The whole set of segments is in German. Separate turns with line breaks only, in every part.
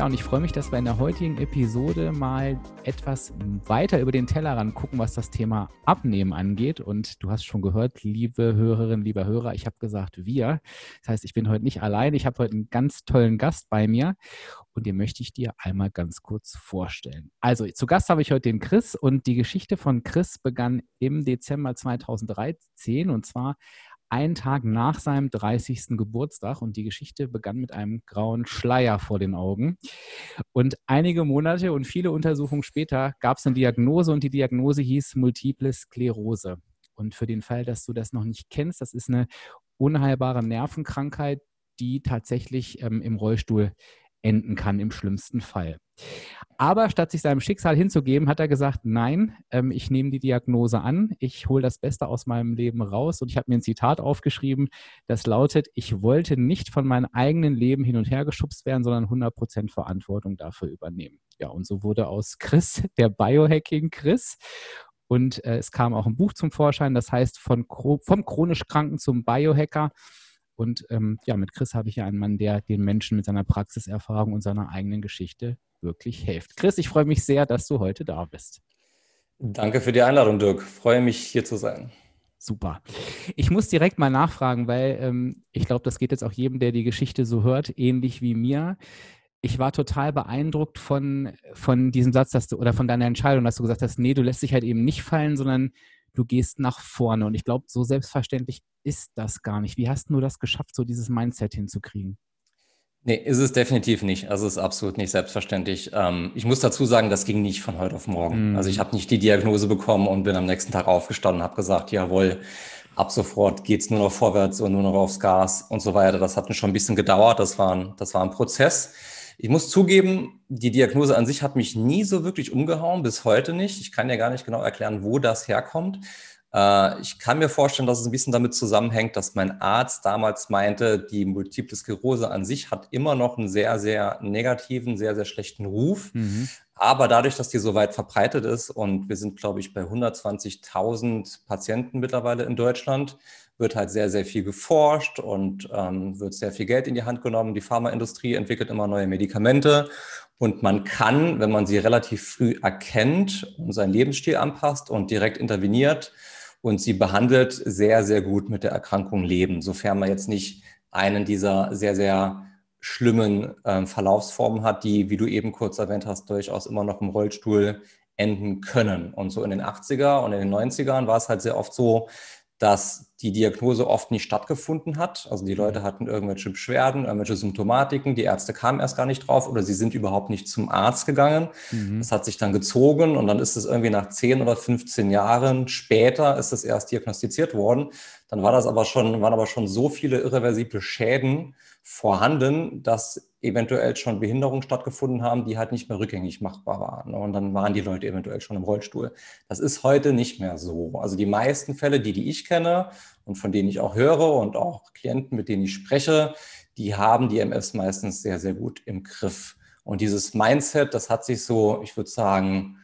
Ja, und ich freue mich, dass wir in der heutigen Episode mal etwas weiter über den Tellerrand gucken, was das Thema Abnehmen angeht. Und du hast schon gehört, liebe Hörerinnen, lieber Hörer, ich habe gesagt wir. Das heißt, ich bin heute nicht allein. Ich habe heute einen ganz tollen Gast bei mir und den möchte ich dir einmal ganz kurz vorstellen. Also, zu Gast habe ich heute den Chris und die Geschichte von Chris begann im Dezember 2013 und zwar einen Tag nach seinem 30. Geburtstag und die Geschichte begann mit einem grauen Schleier vor den Augen. Und einige Monate und viele Untersuchungen später gab es eine Diagnose und die Diagnose hieß Multiple Sklerose. Und für den Fall, dass du das noch nicht kennst, das ist eine unheilbare Nervenkrankheit, die tatsächlich ähm, im Rollstuhl enden kann im schlimmsten Fall. Aber statt sich seinem Schicksal hinzugeben, hat er gesagt, nein, ähm, ich nehme die Diagnose an, ich hole das Beste aus meinem Leben raus und ich habe mir ein Zitat aufgeschrieben, das lautet, ich wollte nicht von meinem eigenen Leben hin und her geschubst werden, sondern 100% Verantwortung dafür übernehmen. Ja, und so wurde aus Chris der Biohacking Chris. Und äh, es kam auch ein Buch zum Vorschein, das heißt von, vom chronisch Kranken zum Biohacker. Und ähm, ja, mit Chris habe ich ja einen Mann, der den Menschen mit seiner Praxiserfahrung und seiner eigenen Geschichte wirklich hilft. Chris, ich freue mich sehr, dass du heute da bist.
Danke für die Einladung, Dirk. Freue mich, hier zu sein.
Super. Ich muss direkt mal nachfragen, weil ähm, ich glaube, das geht jetzt auch jedem, der die Geschichte so hört, ähnlich wie mir. Ich war total beeindruckt von, von diesem Satz, dass du, oder von deiner Entscheidung, dass du gesagt hast, nee, du lässt dich halt eben nicht fallen, sondern du gehst nach vorne. Und ich glaube, so selbstverständlich ist das gar nicht. Wie hast du das geschafft, so dieses Mindset hinzukriegen?
Nee, ist es definitiv nicht. Also es ist absolut nicht selbstverständlich. Ähm, ich muss dazu sagen, das ging nicht von heute auf morgen. Mhm. Also ich habe nicht die Diagnose bekommen und bin am nächsten Tag aufgestanden und habe gesagt, jawohl, ab sofort geht's nur noch vorwärts und nur noch aufs Gas und so weiter. Das hat schon ein bisschen gedauert. Das war ein, das war ein Prozess. Ich muss zugeben, die Diagnose an sich hat mich nie so wirklich umgehauen, bis heute nicht. Ich kann ja gar nicht genau erklären, wo das herkommt. Äh, ich kann mir vorstellen, dass es ein bisschen damit zusammenhängt, dass mein Arzt damals meinte, die Multiple Sklerose an sich hat immer noch einen sehr, sehr negativen, sehr, sehr schlechten Ruf. Mhm. Aber dadurch, dass die so weit verbreitet ist und wir sind, glaube ich, bei 120.000 Patienten mittlerweile in Deutschland, wird halt sehr, sehr viel geforscht und ähm, wird sehr viel Geld in die Hand genommen. Die Pharmaindustrie entwickelt immer neue Medikamente und man kann, wenn man sie relativ früh erkennt und seinen Lebensstil anpasst und direkt interveniert, und sie behandelt sehr, sehr gut mit der Erkrankung leben, sofern man jetzt nicht einen dieser sehr, sehr schlimmen äh, Verlaufsformen hat, die, wie du eben kurz erwähnt hast, durchaus immer noch im Rollstuhl enden können. Und so in den 80er und in den 90ern war es halt sehr oft so, dass die Diagnose oft nicht stattgefunden hat. Also die Leute mhm. hatten irgendwelche Beschwerden, irgendwelche Symptomatiken, die Ärzte kamen erst gar nicht drauf oder sie sind überhaupt nicht zum Arzt gegangen. Mhm. Das hat sich dann gezogen und dann ist es irgendwie nach 10 oder 15 Jahren später ist es erst diagnostiziert worden. Dann war das aber schon, waren aber schon so viele irreversible Schäden vorhanden, dass eventuell schon Behinderungen stattgefunden haben, die halt nicht mehr rückgängig machbar waren. Und dann waren die Leute eventuell schon im Rollstuhl. Das ist heute nicht mehr so. Also die meisten Fälle, die, die ich kenne und von denen ich auch höre und auch Klienten, mit denen ich spreche, die haben die MS meistens sehr, sehr gut im Griff. Und dieses Mindset, das hat sich so, ich würde sagen,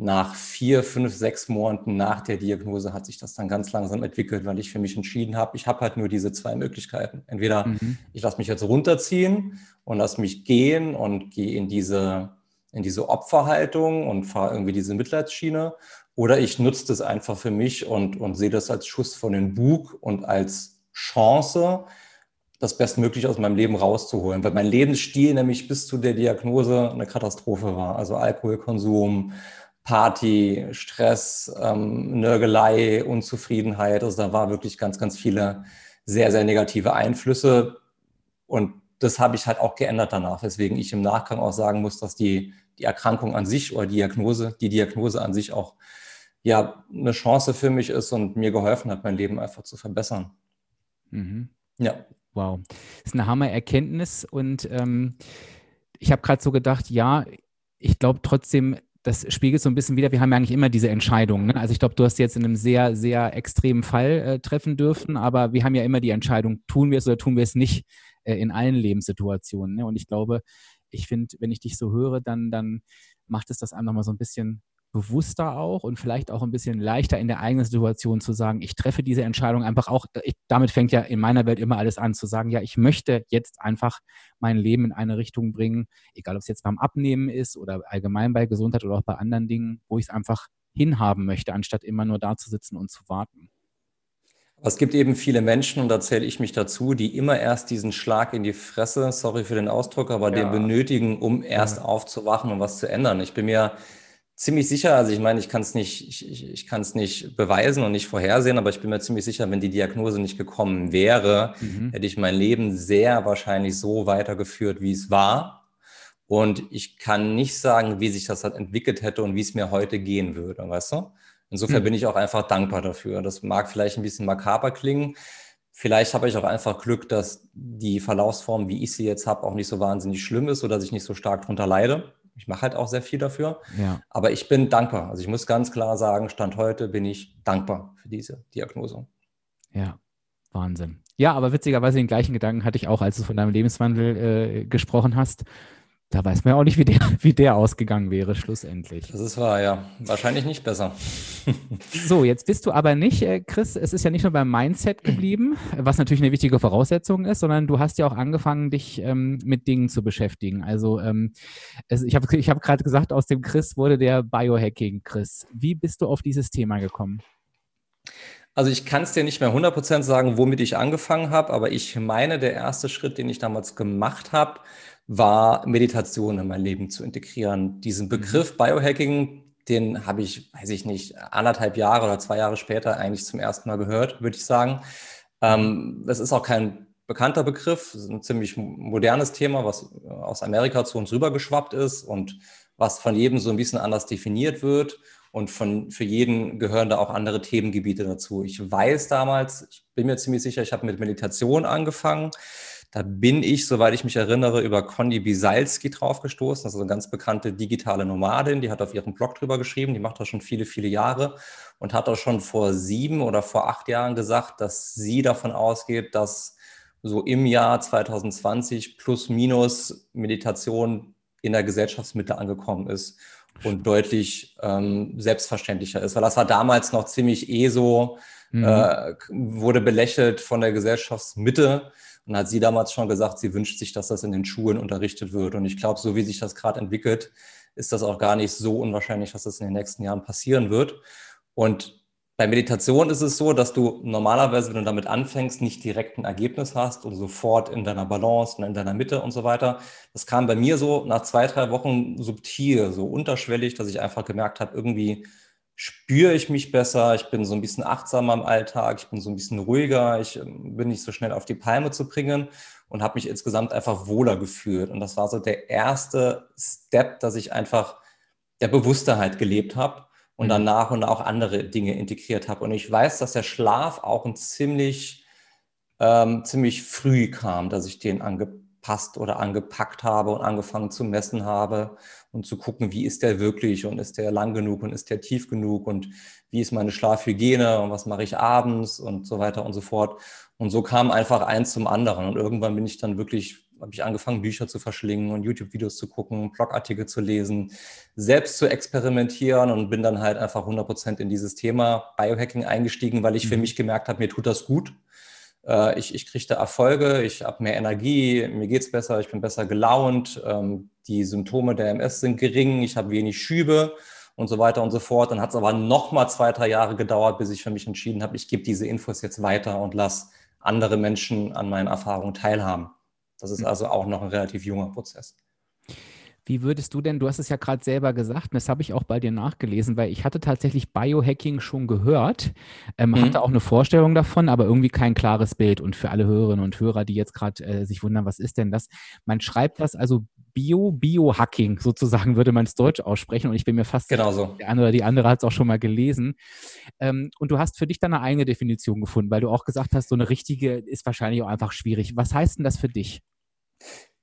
nach vier, fünf, sechs Monaten nach der Diagnose hat sich das dann ganz langsam entwickelt, weil ich für mich entschieden habe, ich habe halt nur diese zwei Möglichkeiten. Entweder mhm. ich lasse mich jetzt runterziehen und lasse mich gehen und gehe in diese, in diese Opferhaltung und fahre irgendwie diese Mitleidsschiene, oder ich nutze das einfach für mich und, und sehe das als Schuss von den Bug und als Chance, das Bestmögliche aus meinem Leben rauszuholen, weil mein Lebensstil nämlich bis zu der Diagnose eine Katastrophe war. Also Alkoholkonsum, Party, Stress, ähm, Nörgelei, Unzufriedenheit. Also da war wirklich ganz, ganz viele sehr, sehr negative Einflüsse. Und das habe ich halt auch geändert danach, weswegen ich im Nachgang auch sagen muss, dass die, die Erkrankung an sich oder Diagnose, die Diagnose an sich auch ja eine Chance für mich ist und mir geholfen hat, mein Leben einfach zu verbessern.
Mhm. Ja. Wow. Das ist eine Hammer-Erkenntnis und ähm, ich habe gerade so gedacht, ja, ich glaube trotzdem, das spiegelt so ein bisschen wieder, wir haben ja eigentlich immer diese Entscheidung. Ne? Also ich glaube, du hast jetzt in einem sehr, sehr extremen Fall äh, treffen dürfen, aber wir haben ja immer die Entscheidung, tun wir es oder tun wir es nicht äh, in allen Lebenssituationen. Ne? Und ich glaube, ich finde, wenn ich dich so höre, dann, dann macht es das einem nochmal so ein bisschen bewusster auch und vielleicht auch ein bisschen leichter in der eigenen Situation zu sagen, ich treffe diese Entscheidung einfach auch, ich, damit fängt ja in meiner Welt immer alles an, zu sagen, ja, ich möchte jetzt einfach mein Leben in eine Richtung bringen, egal ob es jetzt beim Abnehmen ist oder allgemein bei Gesundheit oder auch bei anderen Dingen, wo ich es einfach hinhaben möchte, anstatt immer nur da zu sitzen und zu warten.
Es gibt eben viele Menschen, und da zähle ich mich dazu, die immer erst diesen Schlag in die Fresse, sorry für den Ausdruck, aber ja. den benötigen, um erst ja. aufzuwachen und was zu ändern. Ich bin mir ziemlich sicher, also ich meine, ich kann es nicht, ich, ich kann es nicht beweisen und nicht vorhersehen, aber ich bin mir ziemlich sicher, wenn die Diagnose nicht gekommen wäre, mhm. hätte ich mein Leben sehr wahrscheinlich so weitergeführt, wie es war. Und ich kann nicht sagen, wie sich das halt entwickelt hätte und wie es mir heute gehen würde, weißt du? Insofern mhm. bin ich auch einfach dankbar dafür. Das mag vielleicht ein bisschen makaber klingen. Vielleicht habe ich auch einfach Glück, dass die Verlaufsform, wie ich sie jetzt habe, auch nicht so wahnsinnig schlimm ist oder dass ich nicht so stark drunter leide. Ich mache halt auch sehr viel dafür. Ja. Aber ich bin dankbar. Also ich muss ganz klar sagen, Stand heute bin ich dankbar für diese Diagnose.
Ja, Wahnsinn. Ja, aber witzigerweise den gleichen Gedanken hatte ich auch, als du von deinem Lebenswandel äh, gesprochen hast. Da weiß man ja auch nicht, wie der, wie der ausgegangen wäre, schlussendlich.
Das ist wahr, ja. Wahrscheinlich nicht besser.
so, jetzt bist du aber nicht, äh, Chris, es ist ja nicht nur beim Mindset geblieben, was natürlich eine wichtige Voraussetzung ist, sondern du hast ja auch angefangen, dich ähm, mit Dingen zu beschäftigen. Also ähm, es, ich habe ich hab gerade gesagt, aus dem Chris wurde der Biohacking Chris. Wie bist du auf dieses Thema gekommen?
Also ich kann es dir nicht mehr 100% sagen, womit ich angefangen habe, aber ich meine, der erste Schritt, den ich damals gemacht habe, war Meditation in mein Leben zu integrieren. Diesen mhm. Begriff Biohacking, den habe ich, weiß ich nicht, anderthalb Jahre oder zwei Jahre später eigentlich zum ersten Mal gehört, würde ich sagen. Ähm, das ist auch kein bekannter Begriff, ein ziemlich modernes Thema, was aus Amerika zu uns rübergeschwappt ist und was von jedem so ein bisschen anders definiert wird. Und von, für jeden gehören da auch andere Themengebiete dazu. Ich weiß damals, ich bin mir ziemlich sicher, ich habe mit Meditation angefangen. Da bin ich, soweit ich mich erinnere, über Conny Bisalski draufgestoßen. Das ist eine ganz bekannte digitale Nomadin. Die hat auf ihrem Blog drüber geschrieben. Die macht das schon viele, viele Jahre und hat auch schon vor sieben oder vor acht Jahren gesagt, dass sie davon ausgeht, dass so im Jahr 2020 plus minus Meditation in der Gesellschaftsmitte angekommen ist und deutlich ähm, selbstverständlicher ist. Weil das war damals noch ziemlich eh so, mhm. äh, wurde belächelt von der Gesellschaftsmitte. Und hat sie damals schon gesagt, sie wünscht sich, dass das in den Schulen unterrichtet wird. Und ich glaube, so wie sich das gerade entwickelt, ist das auch gar nicht so unwahrscheinlich, dass das in den nächsten Jahren passieren wird. Und bei Meditation ist es so, dass du normalerweise, wenn du damit anfängst, nicht direkt ein Ergebnis hast und sofort in deiner Balance und in deiner Mitte und so weiter. Das kam bei mir so nach zwei, drei Wochen subtil, so unterschwellig, dass ich einfach gemerkt habe, irgendwie spüre ich mich besser, ich bin so ein bisschen achtsamer im Alltag, ich bin so ein bisschen ruhiger, ich ähm, bin nicht so schnell auf die Palme zu bringen und habe mich insgesamt einfach wohler gefühlt. Und das war so der erste Step, dass ich einfach der Bewusstheit gelebt habe und dann mhm. nach und nach andere Dinge integriert habe. Und ich weiß, dass der Schlaf auch ein ziemlich, ähm, ziemlich früh kam, dass ich den angepasst oder angepackt habe und angefangen zu messen habe und zu gucken, wie ist der wirklich und ist der lang genug und ist der tief genug und wie ist meine Schlafhygiene und was mache ich abends und so weiter und so fort. Und so kam einfach eins zum anderen. Und irgendwann bin ich dann wirklich, habe ich angefangen, Bücher zu verschlingen und YouTube-Videos zu gucken, Blogartikel zu lesen, selbst zu experimentieren und bin dann halt einfach 100 Prozent in dieses Thema Biohacking eingestiegen, weil ich für mhm. mich gemerkt habe, mir tut das gut. Äh, ich, ich kriege da Erfolge, ich habe mehr Energie, mir geht es besser, ich bin besser gelaunt, ähm, die Symptome der MS sind gering, ich habe wenig Schübe und so weiter und so fort. Dann hat es aber noch mal zwei, drei Jahre gedauert, bis ich für mich entschieden habe, ich gebe diese Infos jetzt weiter und lasse andere Menschen an meinen Erfahrungen teilhaben. Das ist hm. also auch noch ein relativ junger Prozess.
Wie würdest du denn, du hast es ja gerade selber gesagt, und das habe ich auch bei dir nachgelesen, weil ich hatte tatsächlich Biohacking schon gehört, ähm, mhm. hatte auch eine Vorstellung davon, aber irgendwie kein klares Bild. Und für alle Hörerinnen und Hörer, die jetzt gerade äh, sich wundern, was ist denn das? Man schreibt das also Bio, Biohacking sozusagen, würde man es Deutsch aussprechen. Und ich bin mir fast
genau so.
der eine oder die andere hat es auch schon mal gelesen. Ähm, und du hast für dich dann eine eigene Definition gefunden, weil du auch gesagt hast, so eine richtige ist wahrscheinlich auch einfach schwierig. Was heißt denn das für dich?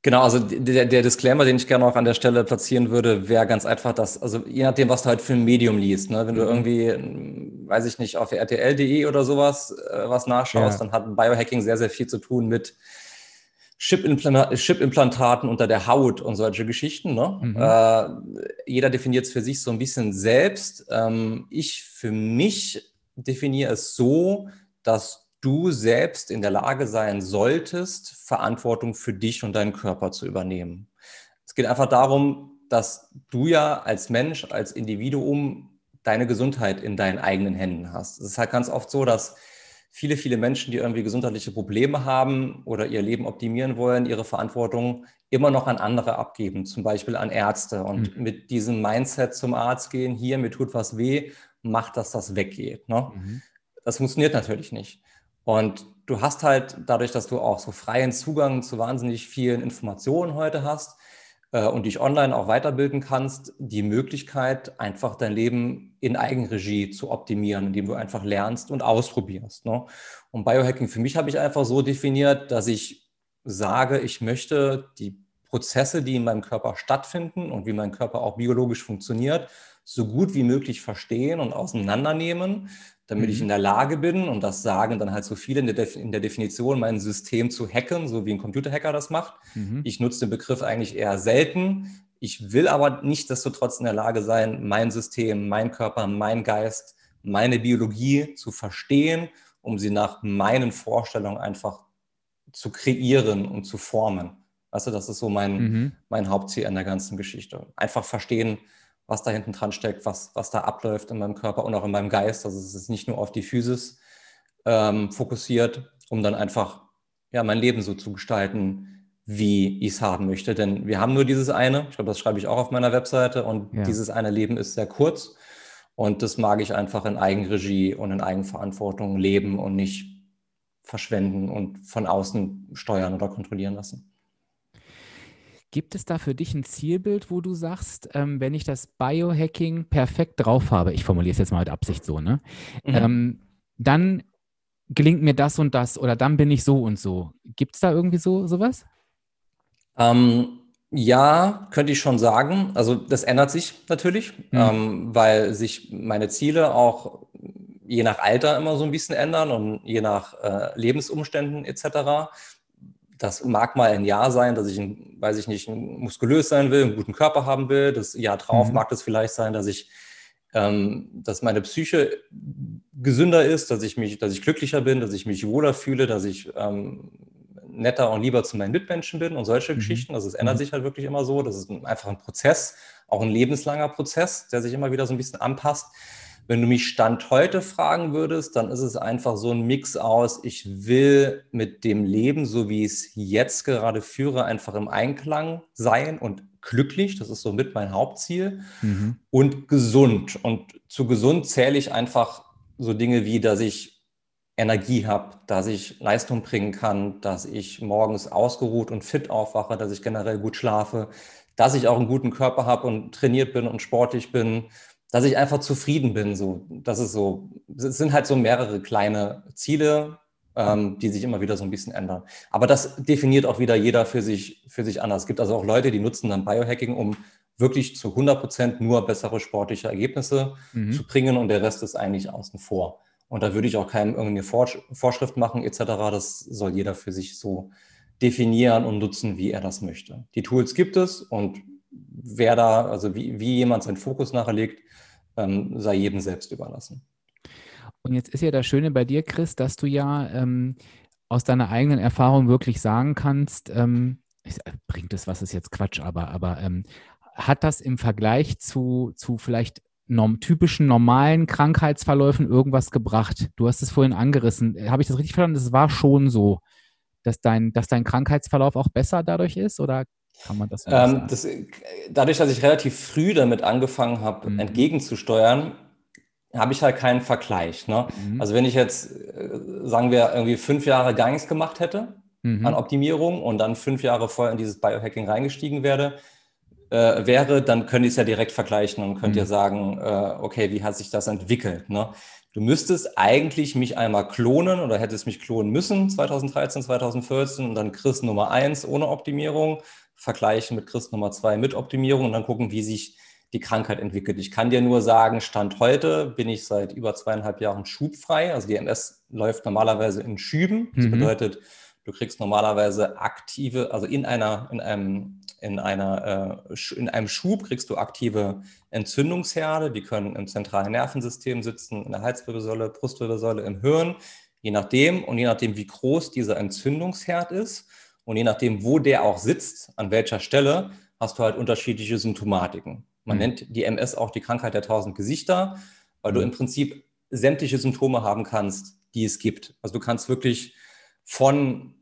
Genau, also der, der Disclaimer, den ich gerne auch an der Stelle platzieren würde, wäre ganz einfach, dass, also je nachdem, was du halt für ein Medium liest, ne? wenn du mhm. irgendwie, weiß ich nicht, auf rtl.de oder sowas äh, was nachschaust, ja. dann hat Biohacking sehr, sehr viel zu tun mit Chip-Implantaten unter der Haut und solche Geschichten. Ne? Mhm. Äh, jeder definiert es für sich so ein bisschen selbst. Ähm, ich für mich definiere es so, dass du selbst in der Lage sein solltest, Verantwortung für dich und deinen Körper zu übernehmen. Es geht einfach darum, dass du ja als Mensch, als Individuum deine Gesundheit in deinen eigenen Händen hast. Es ist halt ganz oft so, dass viele, viele Menschen, die irgendwie gesundheitliche Probleme haben oder ihr Leben optimieren wollen, ihre Verantwortung immer noch an andere abgeben, zum Beispiel an Ärzte. Und mhm. mit diesem Mindset zum Arzt gehen, hier, mir tut was weh, macht, dass das weggeht. Ne? Mhm. Das funktioniert natürlich nicht. Und du hast halt dadurch, dass du auch so freien Zugang zu wahnsinnig vielen Informationen heute hast äh, und dich online auch weiterbilden kannst, die Möglichkeit, einfach dein Leben in Eigenregie zu optimieren, indem du einfach lernst und ausprobierst. Ne? Und Biohacking für mich habe ich einfach so definiert, dass ich sage, ich möchte die Prozesse, die in meinem Körper stattfinden und wie mein Körper auch biologisch funktioniert, so gut wie möglich verstehen und auseinandernehmen, damit mhm. ich in der Lage bin, und das sagen dann halt so viele in der, Def in der Definition, mein System zu hacken, so wie ein Computerhacker das macht. Mhm. Ich nutze den Begriff eigentlich eher selten. Ich will aber nichtsdestotrotz in der Lage sein, mein System, mein Körper, mein Geist, meine Biologie zu verstehen, um sie nach meinen Vorstellungen einfach zu kreieren und zu formen. Weißt du, das ist so mein, mhm. mein Hauptziel an der ganzen Geschichte. Einfach verstehen, was da hinten dran steckt, was, was da abläuft in meinem Körper und auch in meinem Geist. Also es ist nicht nur auf die Physis ähm, fokussiert, um dann einfach ja, mein Leben so zu gestalten, wie ich es haben möchte. Denn wir haben nur dieses eine, ich glaube, das schreibe ich auch auf meiner Webseite, und ja. dieses eine Leben ist sehr kurz. Und das mag ich einfach in Eigenregie und in Eigenverantwortung leben und nicht verschwenden und von außen steuern oder kontrollieren lassen.
Gibt es da für dich ein Zielbild, wo du sagst, ähm, wenn ich das Biohacking perfekt drauf habe, ich formuliere es jetzt mal mit Absicht so, ne? Mhm. Ähm, dann gelingt mir das und das oder dann bin ich so und so. Gibt es da irgendwie so sowas?
Ähm, ja, könnte ich schon sagen. Also das ändert sich natürlich, mhm. ähm, weil sich meine Ziele auch je nach Alter immer so ein bisschen ändern und je nach äh, Lebensumständen etc. Das mag mal ein Jahr sein, dass ich, ein, weiß ich nicht, muskulös sein will, einen guten Körper haben will. Das Jahr drauf mhm. mag das vielleicht sein, dass ich, ähm, dass meine Psyche gesünder ist, dass ich mich, dass ich glücklicher bin, dass ich mich wohler fühle, dass ich ähm, netter und lieber zu meinen Mitmenschen bin und solche mhm. Geschichten. Also es ändert mhm. sich halt wirklich immer so. Das ist einfach ein Prozess, auch ein lebenslanger Prozess, der sich immer wieder so ein bisschen anpasst. Wenn du mich Stand heute fragen würdest, dann ist es einfach so ein Mix aus, ich will mit dem Leben, so wie ich es jetzt gerade führe, einfach im Einklang sein und glücklich. Das ist so mit mein Hauptziel. Mhm. Und gesund. Und zu gesund zähle ich einfach so Dinge wie, dass ich Energie habe, dass ich Leistung bringen kann, dass ich morgens ausgeruht und fit aufwache, dass ich generell gut schlafe, dass ich auch einen guten Körper habe und trainiert bin und sportlich bin, dass ich einfach zufrieden bin. So, das ist so, es sind halt so mehrere kleine Ziele, ähm, die sich immer wieder so ein bisschen ändern. Aber das definiert auch wieder jeder für sich, für sich anders. Es gibt also auch Leute, die nutzen dann Biohacking, um wirklich zu 100 Prozent nur bessere sportliche Ergebnisse mhm. zu bringen und der Rest ist eigentlich außen vor. Und da würde ich auch keinem irgendeine Vorschrift machen etc. Das soll jeder für sich so definieren und nutzen, wie er das möchte. Die Tools gibt es und wer da, also wie, wie jemand seinen Fokus nachher legt, ähm, sei jedem selbst überlassen.
Und jetzt ist ja das Schöne bei dir, Chris, dass du ja ähm, aus deiner eigenen Erfahrung wirklich sagen kannst, ähm, bringt es was ist jetzt Quatsch, aber, aber ähm, hat das im Vergleich zu, zu vielleicht norm, typischen normalen Krankheitsverläufen irgendwas gebracht? Du hast es vorhin angerissen. Habe ich das richtig verstanden? Es war schon so, dass dein, dass dein Krankheitsverlauf auch besser dadurch ist? Oder kann man das,
ähm, das Dadurch, dass ich relativ früh damit angefangen habe, mhm. entgegenzusteuern, habe ich halt keinen Vergleich. Ne? Mhm. Also wenn ich jetzt, äh, sagen wir, irgendwie fünf Jahre gar nichts gemacht hätte mhm. an Optimierung und dann fünf Jahre vorher in dieses Biohacking reingestiegen werde, äh, wäre, dann könnt ihr es ja direkt vergleichen und könnt mhm. ihr sagen, äh, okay, wie hat sich das entwickelt? Ne? Du müsstest eigentlich mich einmal klonen oder hättest mich klonen müssen 2013, 2014 und dann Chris Nummer 1 ohne Optimierung vergleichen mit Chris Nummer 2 mit Optimierung und dann gucken, wie sich die Krankheit entwickelt. Ich kann dir nur sagen, Stand heute bin ich seit über zweieinhalb Jahren schubfrei. Also die MS läuft normalerweise in Schüben. Das mhm. bedeutet, du kriegst normalerweise aktive, also in einer, in einem, in einer, äh, in einem Schub kriegst du aktive Entzündungsherde. Die können im zentralen Nervensystem sitzen, in der Halswirbelsäule, Brustwirbelsäule, im Hirn. Je nachdem und je nachdem, wie groß dieser Entzündungsherd ist und je nachdem, wo der auch sitzt, an welcher Stelle, hast du halt unterschiedliche Symptomatiken. Man mhm. nennt die MS auch die Krankheit der tausend Gesichter, weil mhm. du im Prinzip sämtliche Symptome haben kannst, die es gibt. Also du kannst wirklich von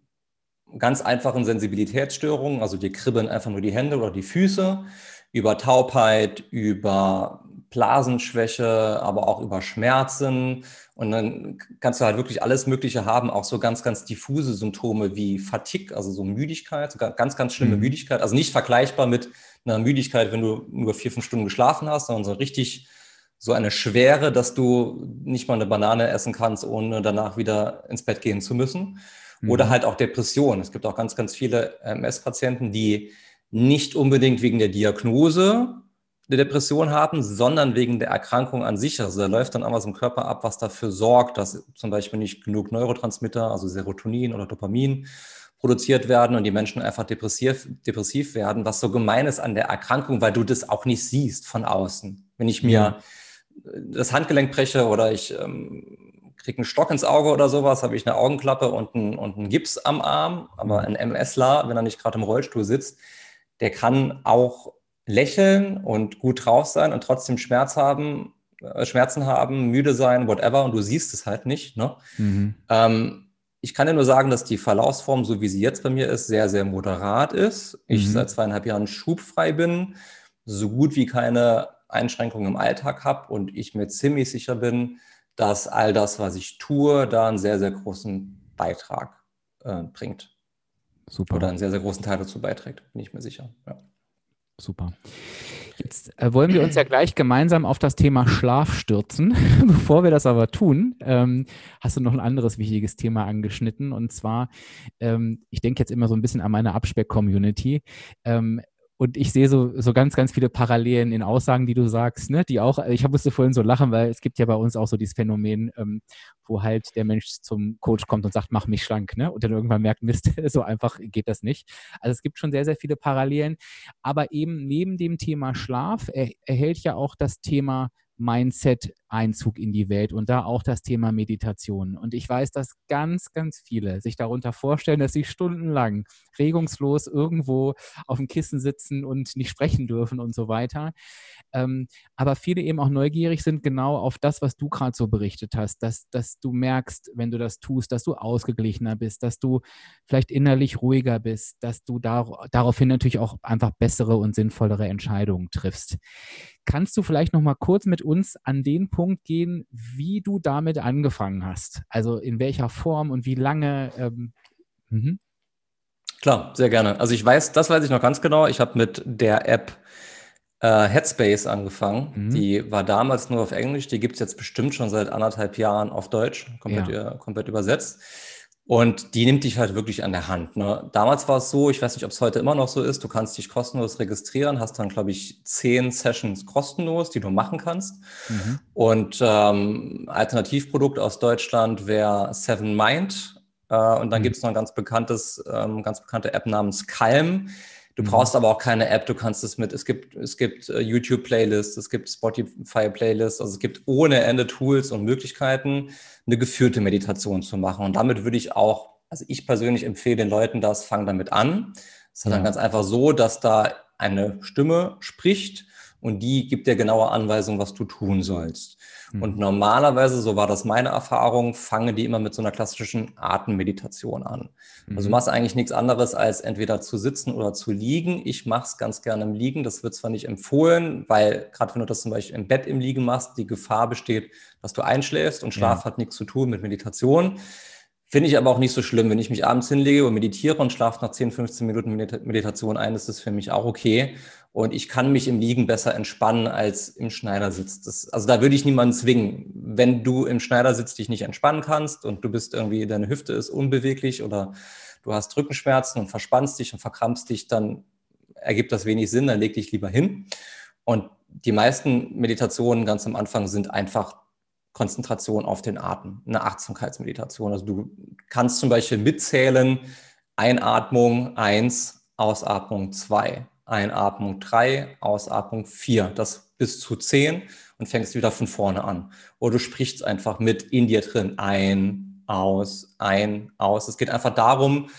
ganz einfachen Sensibilitätsstörungen, also dir kribbeln einfach nur die Hände oder die Füße, über Taubheit, über Blasenschwäche, aber auch über Schmerzen. Und dann kannst du halt wirklich alles Mögliche haben, auch so ganz, ganz diffuse Symptome wie Fatigue, also so Müdigkeit, so ganz, ganz schlimme mhm. Müdigkeit. Also nicht vergleichbar mit einer Müdigkeit, wenn du nur vier, fünf Stunden geschlafen hast, sondern so richtig so eine Schwere, dass du nicht mal eine Banane essen kannst, ohne danach wieder ins Bett gehen zu müssen. Mhm. Oder halt auch Depression. Es gibt auch ganz, ganz viele MS-Patienten, die nicht unbedingt wegen der Diagnose eine Depression haben, sondern wegen der Erkrankung an sich. Also da läuft dann auch was im Körper ab, was dafür sorgt, dass zum Beispiel nicht genug Neurotransmitter, also Serotonin oder Dopamin, produziert werden und die Menschen einfach depressiv, depressiv werden, was so gemein ist an der Erkrankung, weil du das auch nicht siehst von außen. Wenn ich mir das Handgelenk breche oder ich ähm, kriege einen Stock ins Auge oder sowas, habe ich eine Augenklappe und einen, und einen Gips am Arm, aber ein MSler, wenn er nicht gerade im Rollstuhl sitzt, der kann auch lächeln und gut drauf sein und trotzdem Schmerz haben, äh, Schmerzen haben, müde sein, whatever, und du siehst es halt nicht. Ne? Mhm. Ähm, ich kann dir nur sagen, dass die Verlaufsform, so wie sie jetzt bei mir ist, sehr, sehr moderat ist. Ich mhm. seit zweieinhalb Jahren schubfrei bin, so gut wie keine Einschränkungen im Alltag habe und ich mir ziemlich sicher bin, dass all das, was ich tue, da einen sehr, sehr großen Beitrag äh, bringt. Super. Oder einen sehr, sehr großen Teil dazu beiträgt, bin ich mir sicher. Ja.
Super. Jetzt äh, wollen wir uns ja gleich gemeinsam auf das Thema Schlaf stürzen. Bevor wir das aber tun, ähm, hast du noch ein anderes wichtiges Thema angeschnitten. Und zwar, ähm, ich denke jetzt immer so ein bisschen an meine Abspeck-Community. Ähm, und ich sehe so, so ganz, ganz viele Parallelen in Aussagen, die du sagst, ne, die auch, ich musste vorhin so lachen, weil es gibt ja bei uns auch so dieses Phänomen, ähm, wo halt der Mensch zum Coach kommt und sagt, mach mich schlank, ne? Und dann irgendwann merkt, Mist, so einfach geht das nicht. Also es gibt schon sehr, sehr viele Parallelen. Aber eben neben dem Thema Schlaf er, erhält ja auch das Thema Mindset Einzug in die Welt und da auch das Thema Meditation. Und ich weiß, dass ganz, ganz viele sich darunter vorstellen, dass sie stundenlang regungslos irgendwo auf dem Kissen sitzen und nicht sprechen dürfen und so weiter. Ähm, aber viele eben auch neugierig sind genau auf das, was du gerade so berichtet hast, dass, dass du merkst, wenn du das tust, dass du ausgeglichener bist, dass du vielleicht innerlich ruhiger bist, dass du dar daraufhin natürlich auch einfach bessere und sinnvollere Entscheidungen triffst. Kannst du vielleicht noch mal kurz mit uns an den Punkt gehen, wie du damit angefangen hast? Also in welcher Form und wie lange? Ähm,
mhm. Klar, sehr gerne. Also ich weiß, das weiß ich noch ganz genau. Ich habe mit der App äh, Headspace angefangen. Mhm. Die war damals nur auf Englisch. Die gibt es jetzt bestimmt schon seit anderthalb Jahren auf Deutsch, komplett, ja. komplett übersetzt. Und die nimmt dich halt wirklich an der Hand. Ne? Damals war es so, ich weiß nicht, ob es heute immer noch so ist, du kannst dich kostenlos registrieren, hast dann, glaube ich, zehn Sessions kostenlos, die du machen kannst. Mhm. Und ähm, Alternativprodukt aus Deutschland wäre Seven Mind. Äh, und dann mhm. gibt es noch ein ganz bekanntes, ähm, ganz bekannte App namens Calm. Du mhm. brauchst aber auch keine App, du kannst es mit, es gibt, es gibt uh, YouTube-Playlists, es gibt Spotify-Playlists, also es gibt ohne Ende Tools und Möglichkeiten, eine geführte Meditation zu machen. Und damit würde ich auch, also ich persönlich empfehle den Leuten das, fang damit an. Es ist ja. dann ganz einfach so, dass da eine Stimme spricht und die gibt dir genaue Anweisungen, was du tun sollst. Mhm. Und normalerweise, so war das meine Erfahrung, fange die immer mit so einer klassischen Atemmeditation an. Mhm. Also du machst eigentlich nichts anderes, als entweder zu sitzen oder zu liegen. Ich mache es ganz gerne im Liegen. Das wird zwar nicht empfohlen, weil gerade wenn du das zum Beispiel im Bett im Liegen machst, die Gefahr besteht, dass du einschläfst und Schlaf ja. hat nichts zu tun mit Meditation. Finde ich aber auch nicht so schlimm. Wenn ich mich abends hinlege und meditiere und schlafe nach 10, 15 Minuten Meditation ein, ist das für mich auch okay. Und ich kann mich im Liegen besser entspannen als im Schneidersitz. Das, also da würde ich niemanden zwingen. Wenn du im Schneidersitz dich nicht entspannen kannst und du bist irgendwie, deine Hüfte ist unbeweglich oder du hast Rückenschmerzen und verspannst dich und verkrampfst dich, dann ergibt das wenig Sinn, dann leg dich lieber hin. Und die meisten Meditationen ganz am Anfang sind einfach Konzentration auf den Atem, eine Achtsamkeitsmeditation. Also du kannst zum Beispiel mitzählen, Einatmung eins, Ausatmung zwei, Einatmung drei, Ausatmung vier, das bis zu zehn und fängst wieder von vorne an. Oder du sprichst einfach mit in dir drin ein, aus, ein, aus. Es geht einfach darum,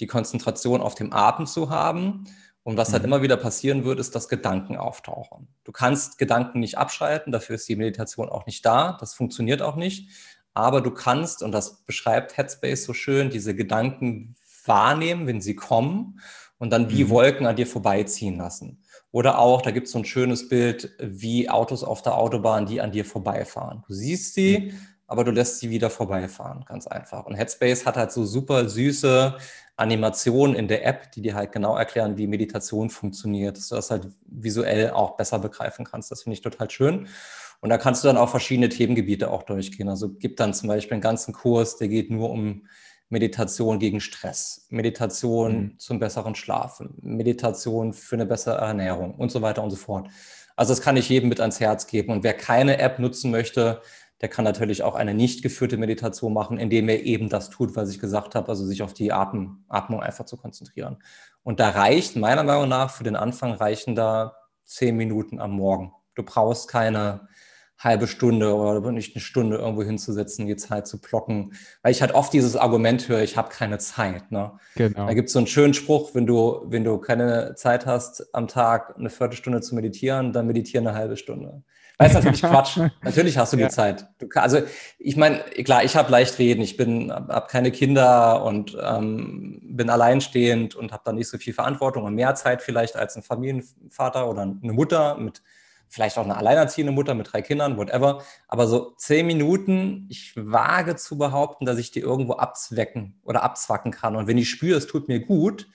die Konzentration auf dem Atem zu haben und was halt mhm. immer wieder passieren wird, ist, dass Gedanken auftauchen. Du kannst Gedanken nicht abschalten, dafür ist die Meditation auch nicht da, das funktioniert auch nicht. Aber du kannst, und das beschreibt Headspace so schön, diese Gedanken wahrnehmen, wenn sie kommen und dann wie mhm. Wolken an dir vorbeiziehen lassen. Oder auch, da gibt es so ein schönes Bild, wie Autos auf der Autobahn, die an dir vorbeifahren. Du siehst sie, mhm. Aber du lässt sie wieder vorbeifahren, ganz einfach. Und Headspace hat halt so super süße Animationen in der App, die dir halt genau erklären, wie Meditation funktioniert, dass du das halt visuell auch besser begreifen kannst. Das finde ich total schön. Und da kannst du dann auch verschiedene Themengebiete auch durchgehen. Also gibt dann zum Beispiel einen ganzen Kurs, der geht nur um Meditation gegen Stress, Meditation mhm. zum besseren Schlafen, Meditation für eine bessere Ernährung und so weiter und so fort. Also das kann ich jedem mit ans Herz geben. Und wer keine App nutzen möchte, der kann natürlich auch eine nicht geführte Meditation machen, indem er eben das tut, was ich gesagt habe, also sich auf die Atmen, Atmung einfach zu konzentrieren. Und da reicht, meiner Meinung nach, für den Anfang reichen da zehn Minuten am Morgen. Du brauchst keine halbe Stunde oder nicht eine Stunde irgendwo hinzusetzen, die Zeit zu blocken. Weil ich halt oft dieses Argument höre, ich habe keine Zeit. Ne? Genau. Da gibt es so einen schönen Spruch, wenn du, wenn du keine Zeit hast, am Tag eine Viertelstunde zu meditieren, dann meditiere eine halbe Stunde. Weil es natürlich Quatsch. natürlich hast du ja. die Zeit. Du, also ich meine, klar, ich habe leicht reden. Ich bin, habe keine Kinder und ähm, bin alleinstehend und habe dann nicht so viel Verantwortung und mehr Zeit vielleicht als ein Familienvater oder eine Mutter mit vielleicht auch eine alleinerziehende Mutter mit drei Kindern, whatever. Aber so zehn Minuten, ich wage zu behaupten, dass ich die irgendwo abzwecken oder abzwacken kann. Und wenn ich spüre, es tut mir gut,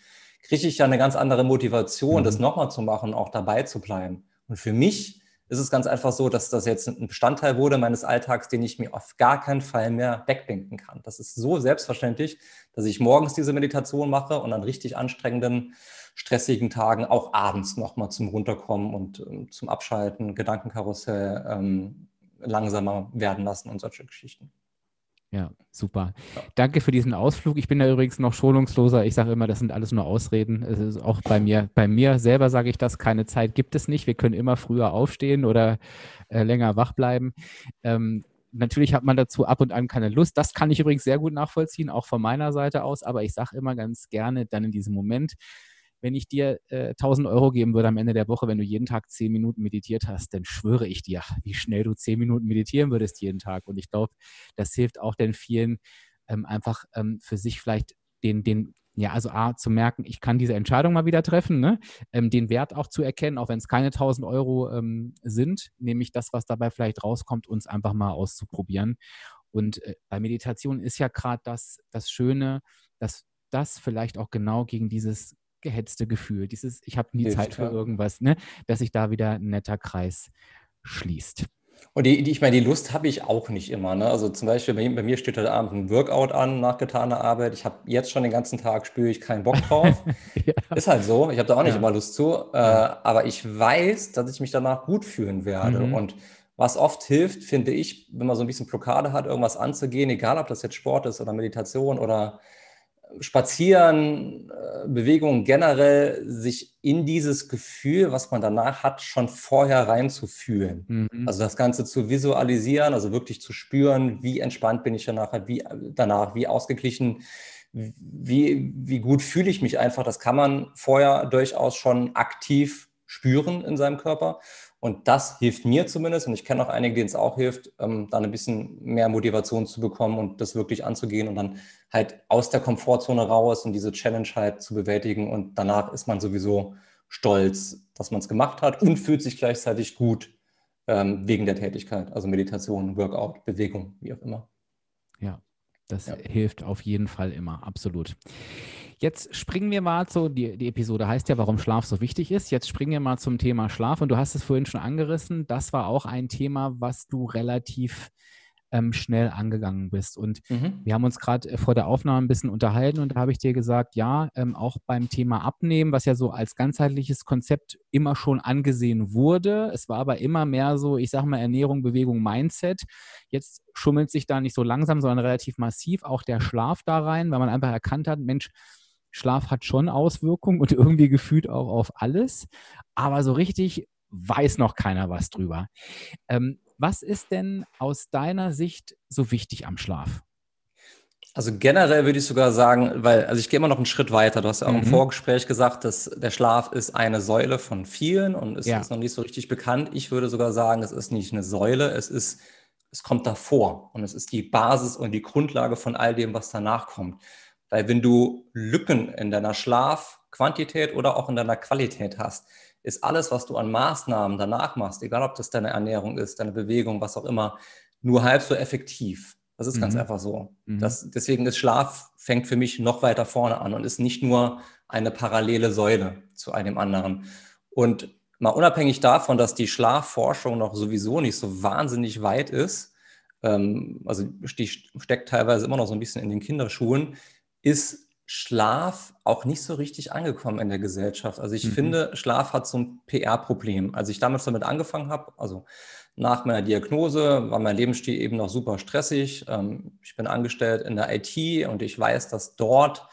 kriege ich ja eine ganz andere Motivation, mhm. das nochmal zu machen, auch dabei zu bleiben. Und für mich ist es ganz einfach so, dass das jetzt ein Bestandteil wurde meines Alltags, den ich mir auf gar keinen Fall mehr wegdenken kann. Das ist so selbstverständlich, dass ich morgens diese Meditation mache und an richtig anstrengenden, stressigen Tagen auch abends nochmal zum Runterkommen und ähm, zum Abschalten, Gedankenkarussell ähm, langsamer werden lassen und solche Geschichten.
Ja, super. Danke für diesen Ausflug. Ich bin da übrigens noch schonungsloser. Ich sage immer, das sind alles nur Ausreden. Es ist auch bei mir, bei mir selber sage ich das, keine Zeit gibt es nicht. Wir können immer früher aufstehen oder äh, länger wach bleiben. Ähm, natürlich hat man dazu ab und an keine Lust. Das kann ich übrigens sehr gut nachvollziehen, auch von meiner Seite aus. Aber ich sage immer ganz gerne dann in diesem Moment, wenn ich dir äh, 1000 Euro geben würde am Ende der Woche, wenn du jeden Tag 10 Minuten meditiert hast, dann schwöre ich dir, wie schnell du 10 Minuten meditieren würdest jeden Tag. Und ich glaube, das hilft auch den vielen ähm, einfach ähm, für sich vielleicht den, den, ja, also A, zu merken, ich kann diese Entscheidung mal wieder treffen, ne? ähm, den Wert auch zu erkennen, auch wenn es keine 1000 Euro ähm, sind, nämlich das, was dabei vielleicht rauskommt, uns einfach mal auszuprobieren. Und äh, bei Meditation ist ja gerade das, das Schöne, dass das vielleicht auch genau gegen dieses gehetzte Gefühl, dieses ich habe nie Hilft, Zeit für ja. irgendwas, ne, dass sich da wieder ein netter Kreis schließt.
Und die, die ich meine, die Lust habe ich auch nicht immer. Ne? Also zum Beispiel bei, bei, mir steht heute Abend ein Workout an nach getaner Arbeit. Ich habe jetzt schon den ganzen Tag spüre ich keinen Bock drauf. ja. Ist halt so. Ich habe da auch nicht ja. immer Lust zu. Äh, aber ich weiß, dass ich mich danach gut fühlen werde. Mhm. Und was oft hilft, finde ich, wenn man so ein bisschen Blockade hat, irgendwas anzugehen, egal ob das jetzt Sport ist oder Meditation oder Spazieren, äh, Bewegung generell, sich in dieses Gefühl, was man danach hat, schon vorher reinzufühlen. Mhm. Also das Ganze zu visualisieren, also wirklich zu spüren, wie entspannt bin ich danach, wie, danach, wie ausgeglichen, wie, wie gut fühle ich mich einfach. Das kann man vorher durchaus schon aktiv spüren in seinem Körper. Und das hilft mir zumindest, und ich kenne auch einige, denen es auch hilft, ähm, dann ein bisschen mehr Motivation zu bekommen und das wirklich anzugehen und dann halt aus der Komfortzone raus und diese Challenge halt zu bewältigen. Und danach ist man sowieso stolz, dass man es gemacht hat und fühlt sich gleichzeitig gut ähm, wegen der Tätigkeit, also Meditation, Workout, Bewegung, wie auch immer.
Ja, Das ja. hilft auf jeden Fall immer, absolut. Jetzt springen wir mal zu, die, die Episode heißt ja, warum Schlaf so wichtig ist. Jetzt springen wir mal zum Thema Schlaf und du hast es vorhin schon angerissen. Das war auch ein Thema, was du relativ ähm, schnell angegangen bist. Und mhm. wir haben uns gerade äh, vor der Aufnahme ein bisschen unterhalten und da habe ich dir gesagt, ja, ähm, auch beim Thema Abnehmen, was ja so als ganzheitliches Konzept immer schon angesehen wurde. Es war aber immer mehr so, ich sage mal, Ernährung, Bewegung, Mindset. Jetzt schummelt sich da nicht so langsam, sondern relativ massiv auch der Schlaf da rein, weil man einfach erkannt hat, Mensch, Schlaf hat schon Auswirkungen und irgendwie gefühlt auch auf alles, aber so richtig weiß noch keiner was drüber. Ähm, was ist denn aus deiner Sicht so wichtig am Schlaf?
Also generell würde ich sogar sagen, weil, also ich gehe immer noch einen Schritt weiter. Du hast ja auch mhm. im Vorgespräch gesagt, dass der Schlaf ist eine Säule von vielen und es ja. ist noch nicht so richtig bekannt. Ich würde sogar sagen, es ist nicht eine Säule, es ist, es kommt davor und es ist die Basis und die Grundlage von all dem, was danach kommt. Weil wenn du Lücken in deiner Schlafquantität oder auch in deiner Qualität hast, ist alles, was du an Maßnahmen danach machst, egal ob das deine Ernährung ist, deine Bewegung, was auch immer, nur halb so effektiv. Das ist mhm. ganz einfach so. Mhm. Das, deswegen ist Schlaf, fängt für mich noch weiter vorne an und ist nicht nur eine parallele Säule zu einem anderen. Und mal unabhängig davon, dass die Schlafforschung noch sowieso nicht so wahnsinnig weit ist, ähm, also die steckt teilweise immer noch so ein bisschen in den Kinderschuhen, ist Schlaf auch nicht so richtig angekommen in der Gesellschaft. Also ich mhm. finde, Schlaf hat so ein PR-Problem. Als ich damals damit angefangen habe, also nach meiner Diagnose, war mein Lebensstil eben noch super stressig. Ähm, ich bin angestellt in der IT und ich weiß, dass dort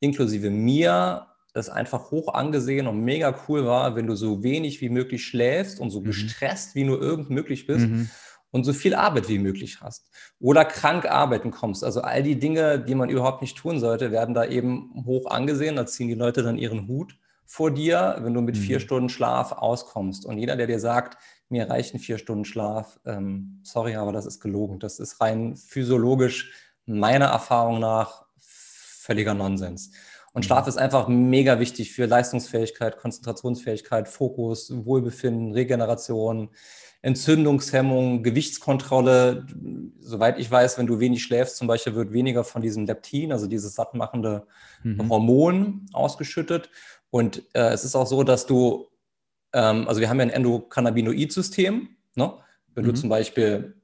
inklusive mir es einfach hoch angesehen und mega cool war, wenn du so wenig wie möglich schläfst und so mhm. gestresst wie nur irgend möglich bist. Mhm und so viel Arbeit wie möglich hast. Oder krank arbeiten kommst. Also all die Dinge, die man überhaupt nicht tun sollte, werden da eben hoch angesehen. Da ziehen die Leute dann ihren Hut vor dir, wenn du mit mhm. vier Stunden Schlaf auskommst. Und jeder, der dir sagt, mir reichen vier Stunden Schlaf, ähm, sorry, aber das ist gelogen. Das ist rein physiologisch meiner Erfahrung nach völliger Nonsens. Und mhm. Schlaf ist einfach mega wichtig für Leistungsfähigkeit, Konzentrationsfähigkeit, Fokus, Wohlbefinden, Regeneration, Entzündungshemmung, Gewichtskontrolle. Soweit ich weiß, wenn du wenig schläfst, zum Beispiel wird weniger von diesem Leptin, also dieses sattmachende mhm. Hormon, ausgeschüttet. Und äh, es ist auch so, dass du, ähm, also wir haben ja ein Endokannabinoid-System. Ne? Wenn mhm. du zum Beispiel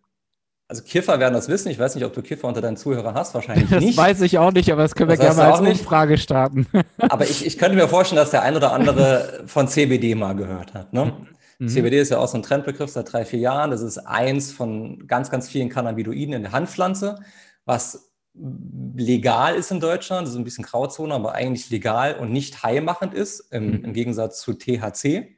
also Kiffer werden das wissen. Ich weiß nicht, ob du Kiffer unter deinen Zuhörern hast, wahrscheinlich
das
nicht.
Das weiß ich auch nicht, aber das können das wir gerne als Umfrage starten.
Aber ich, ich könnte mir vorstellen, dass der ein oder andere von CBD mal gehört hat. Ne? Mhm. CBD ist ja auch so ein Trendbegriff seit drei, vier Jahren. Das ist eins von ganz, ganz vielen Cannabinoiden in der Handpflanze, was legal ist in Deutschland. Das ist ein bisschen Grauzone, aber eigentlich legal und nicht heilmachend ist, im, mhm. im Gegensatz zu THC.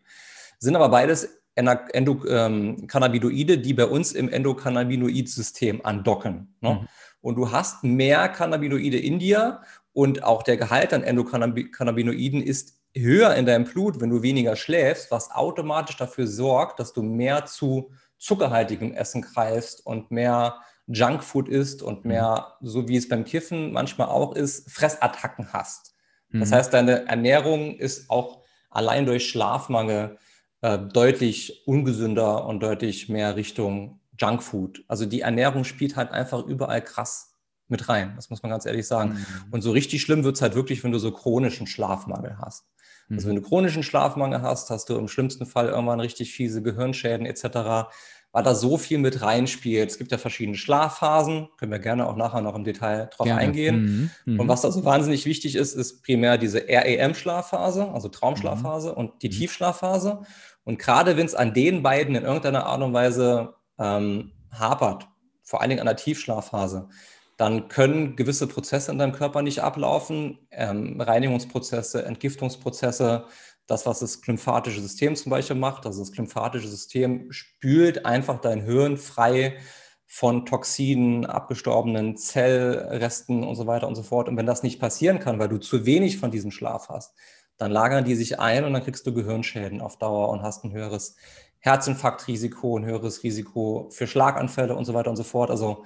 Sind aber beides Endokannabinoide, ähm, die bei uns im Endokannabinoid-System andocken. Ne? Mhm. Und du hast mehr Cannabinoide in dir und auch der Gehalt an Endokannabinoiden ist höher in deinem Blut, wenn du weniger schläfst, was automatisch dafür sorgt, dass du mehr zu zuckerhaltigem Essen greifst und mehr Junkfood isst und mhm. mehr, so wie es beim Kiffen manchmal auch ist, Fressattacken hast. Das mhm. heißt, deine Ernährung ist auch allein durch Schlafmangel äh, deutlich ungesünder und deutlich mehr Richtung Junkfood. Also die Ernährung spielt halt einfach überall krass mit rein. Das muss man ganz ehrlich sagen. Mhm. Und so richtig schlimm wird es halt wirklich, wenn du so chronischen Schlafmangel hast. Mhm. Also wenn du chronischen Schlafmangel hast, hast du im schlimmsten Fall irgendwann richtig fiese Gehirnschäden etc., weil da so viel mit reinspielt. Es gibt ja verschiedene Schlafphasen, können wir gerne auch nachher noch im Detail drauf gerne. eingehen. Mhm. Mhm. Und was da so wahnsinnig wichtig ist, ist primär diese REM-Schlafphase, also Traumschlafphase mhm. und die mhm. Tiefschlafphase. Und gerade wenn es an den beiden in irgendeiner Art und Weise ähm, hapert, vor allen Dingen an der Tiefschlafphase, dann können gewisse Prozesse in deinem Körper nicht ablaufen, ähm, Reinigungsprozesse, Entgiftungsprozesse, das, was das glymphatische System zum Beispiel macht. Also das glymphatische System spült einfach dein Hirn frei von Toxinen, abgestorbenen Zellresten und so weiter und so fort. Und wenn das nicht passieren kann, weil du zu wenig von diesem Schlaf hast, dann lagern die sich ein und dann kriegst du Gehirnschäden auf Dauer und hast ein höheres Herzinfarktrisiko, ein höheres Risiko für Schlaganfälle und so weiter und so fort. Also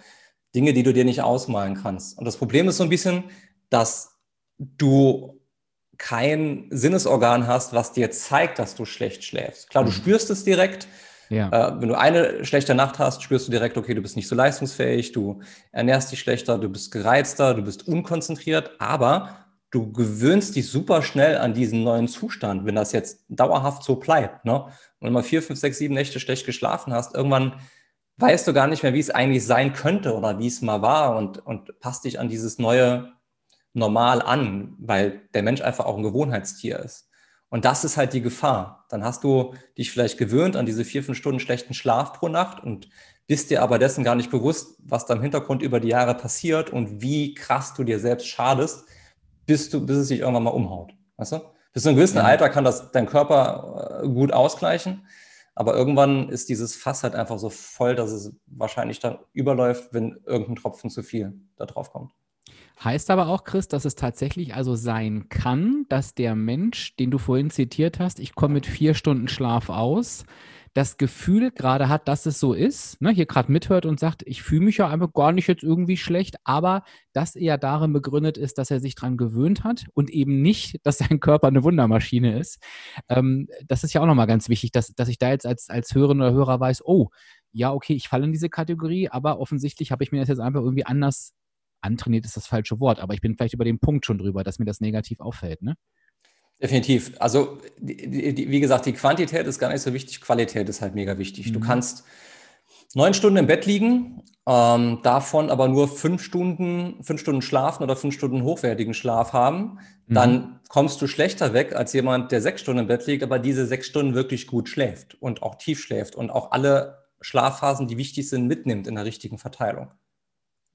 Dinge, die du dir nicht ausmalen kannst. Und das Problem ist so ein bisschen, dass du kein Sinnesorgan hast, was dir zeigt, dass du schlecht schläfst. Klar, du mhm. spürst es direkt, Ja. Äh, wenn du eine schlechte Nacht hast, spürst du direkt, okay, du bist nicht so leistungsfähig, du ernährst dich schlechter, du bist gereizter, du bist unkonzentriert, aber du gewöhnst dich super schnell an diesen neuen Zustand, wenn das jetzt dauerhaft so bleibt. Ne? Und wenn du mal vier, fünf, sechs, sieben Nächte schlecht geschlafen hast, irgendwann weißt du gar nicht mehr, wie es eigentlich sein könnte oder wie es mal war und, und passt dich an dieses neue Normal an, weil der Mensch einfach auch ein Gewohnheitstier ist. Und das ist halt die Gefahr. Dann hast du dich vielleicht gewöhnt an diese vier, fünf Stunden schlechten Schlaf pro Nacht und bist dir aber dessen gar nicht bewusst, was da im Hintergrund über die Jahre passiert und wie krass du dir selbst schadest, bis, du, bis es sich irgendwann mal umhaut. Weißt du? Bis zu einem gewissen ja. Alter kann das dein Körper äh, gut ausgleichen. Aber irgendwann ist dieses Fass halt einfach so voll, dass es wahrscheinlich dann überläuft, wenn irgendein Tropfen zu viel da drauf kommt.
Heißt aber auch, Chris, dass es tatsächlich also sein kann, dass der Mensch, den du vorhin zitiert hast, ich komme mit vier Stunden Schlaf aus, das Gefühl gerade hat, dass es so ist, ne, hier gerade mithört und sagt, ich fühle mich ja einfach gar nicht jetzt irgendwie schlecht, aber das eher darin begründet ist, dass er sich daran gewöhnt hat und eben nicht, dass sein Körper eine Wundermaschine ist. Ähm, das ist ja auch nochmal ganz wichtig, dass, dass ich da jetzt als, als Hörerin oder Hörer weiß, oh, ja, okay, ich falle in diese Kategorie, aber offensichtlich habe ich mir das jetzt einfach irgendwie anders antrainiert, ist das falsche Wort, aber ich bin vielleicht über den Punkt schon drüber, dass mir das negativ auffällt, ne?
Definitiv. Also, die, die, wie gesagt, die Quantität ist gar nicht so wichtig, Qualität ist halt mega wichtig. Mhm. Du kannst neun Stunden im Bett liegen, ähm, davon aber nur fünf Stunden, fünf Stunden schlafen oder fünf Stunden hochwertigen Schlaf haben, mhm. dann kommst du schlechter weg als jemand, der sechs Stunden im Bett liegt, aber diese sechs Stunden wirklich gut schläft und auch tief schläft und auch alle Schlafphasen, die wichtig sind, mitnimmt in der richtigen Verteilung.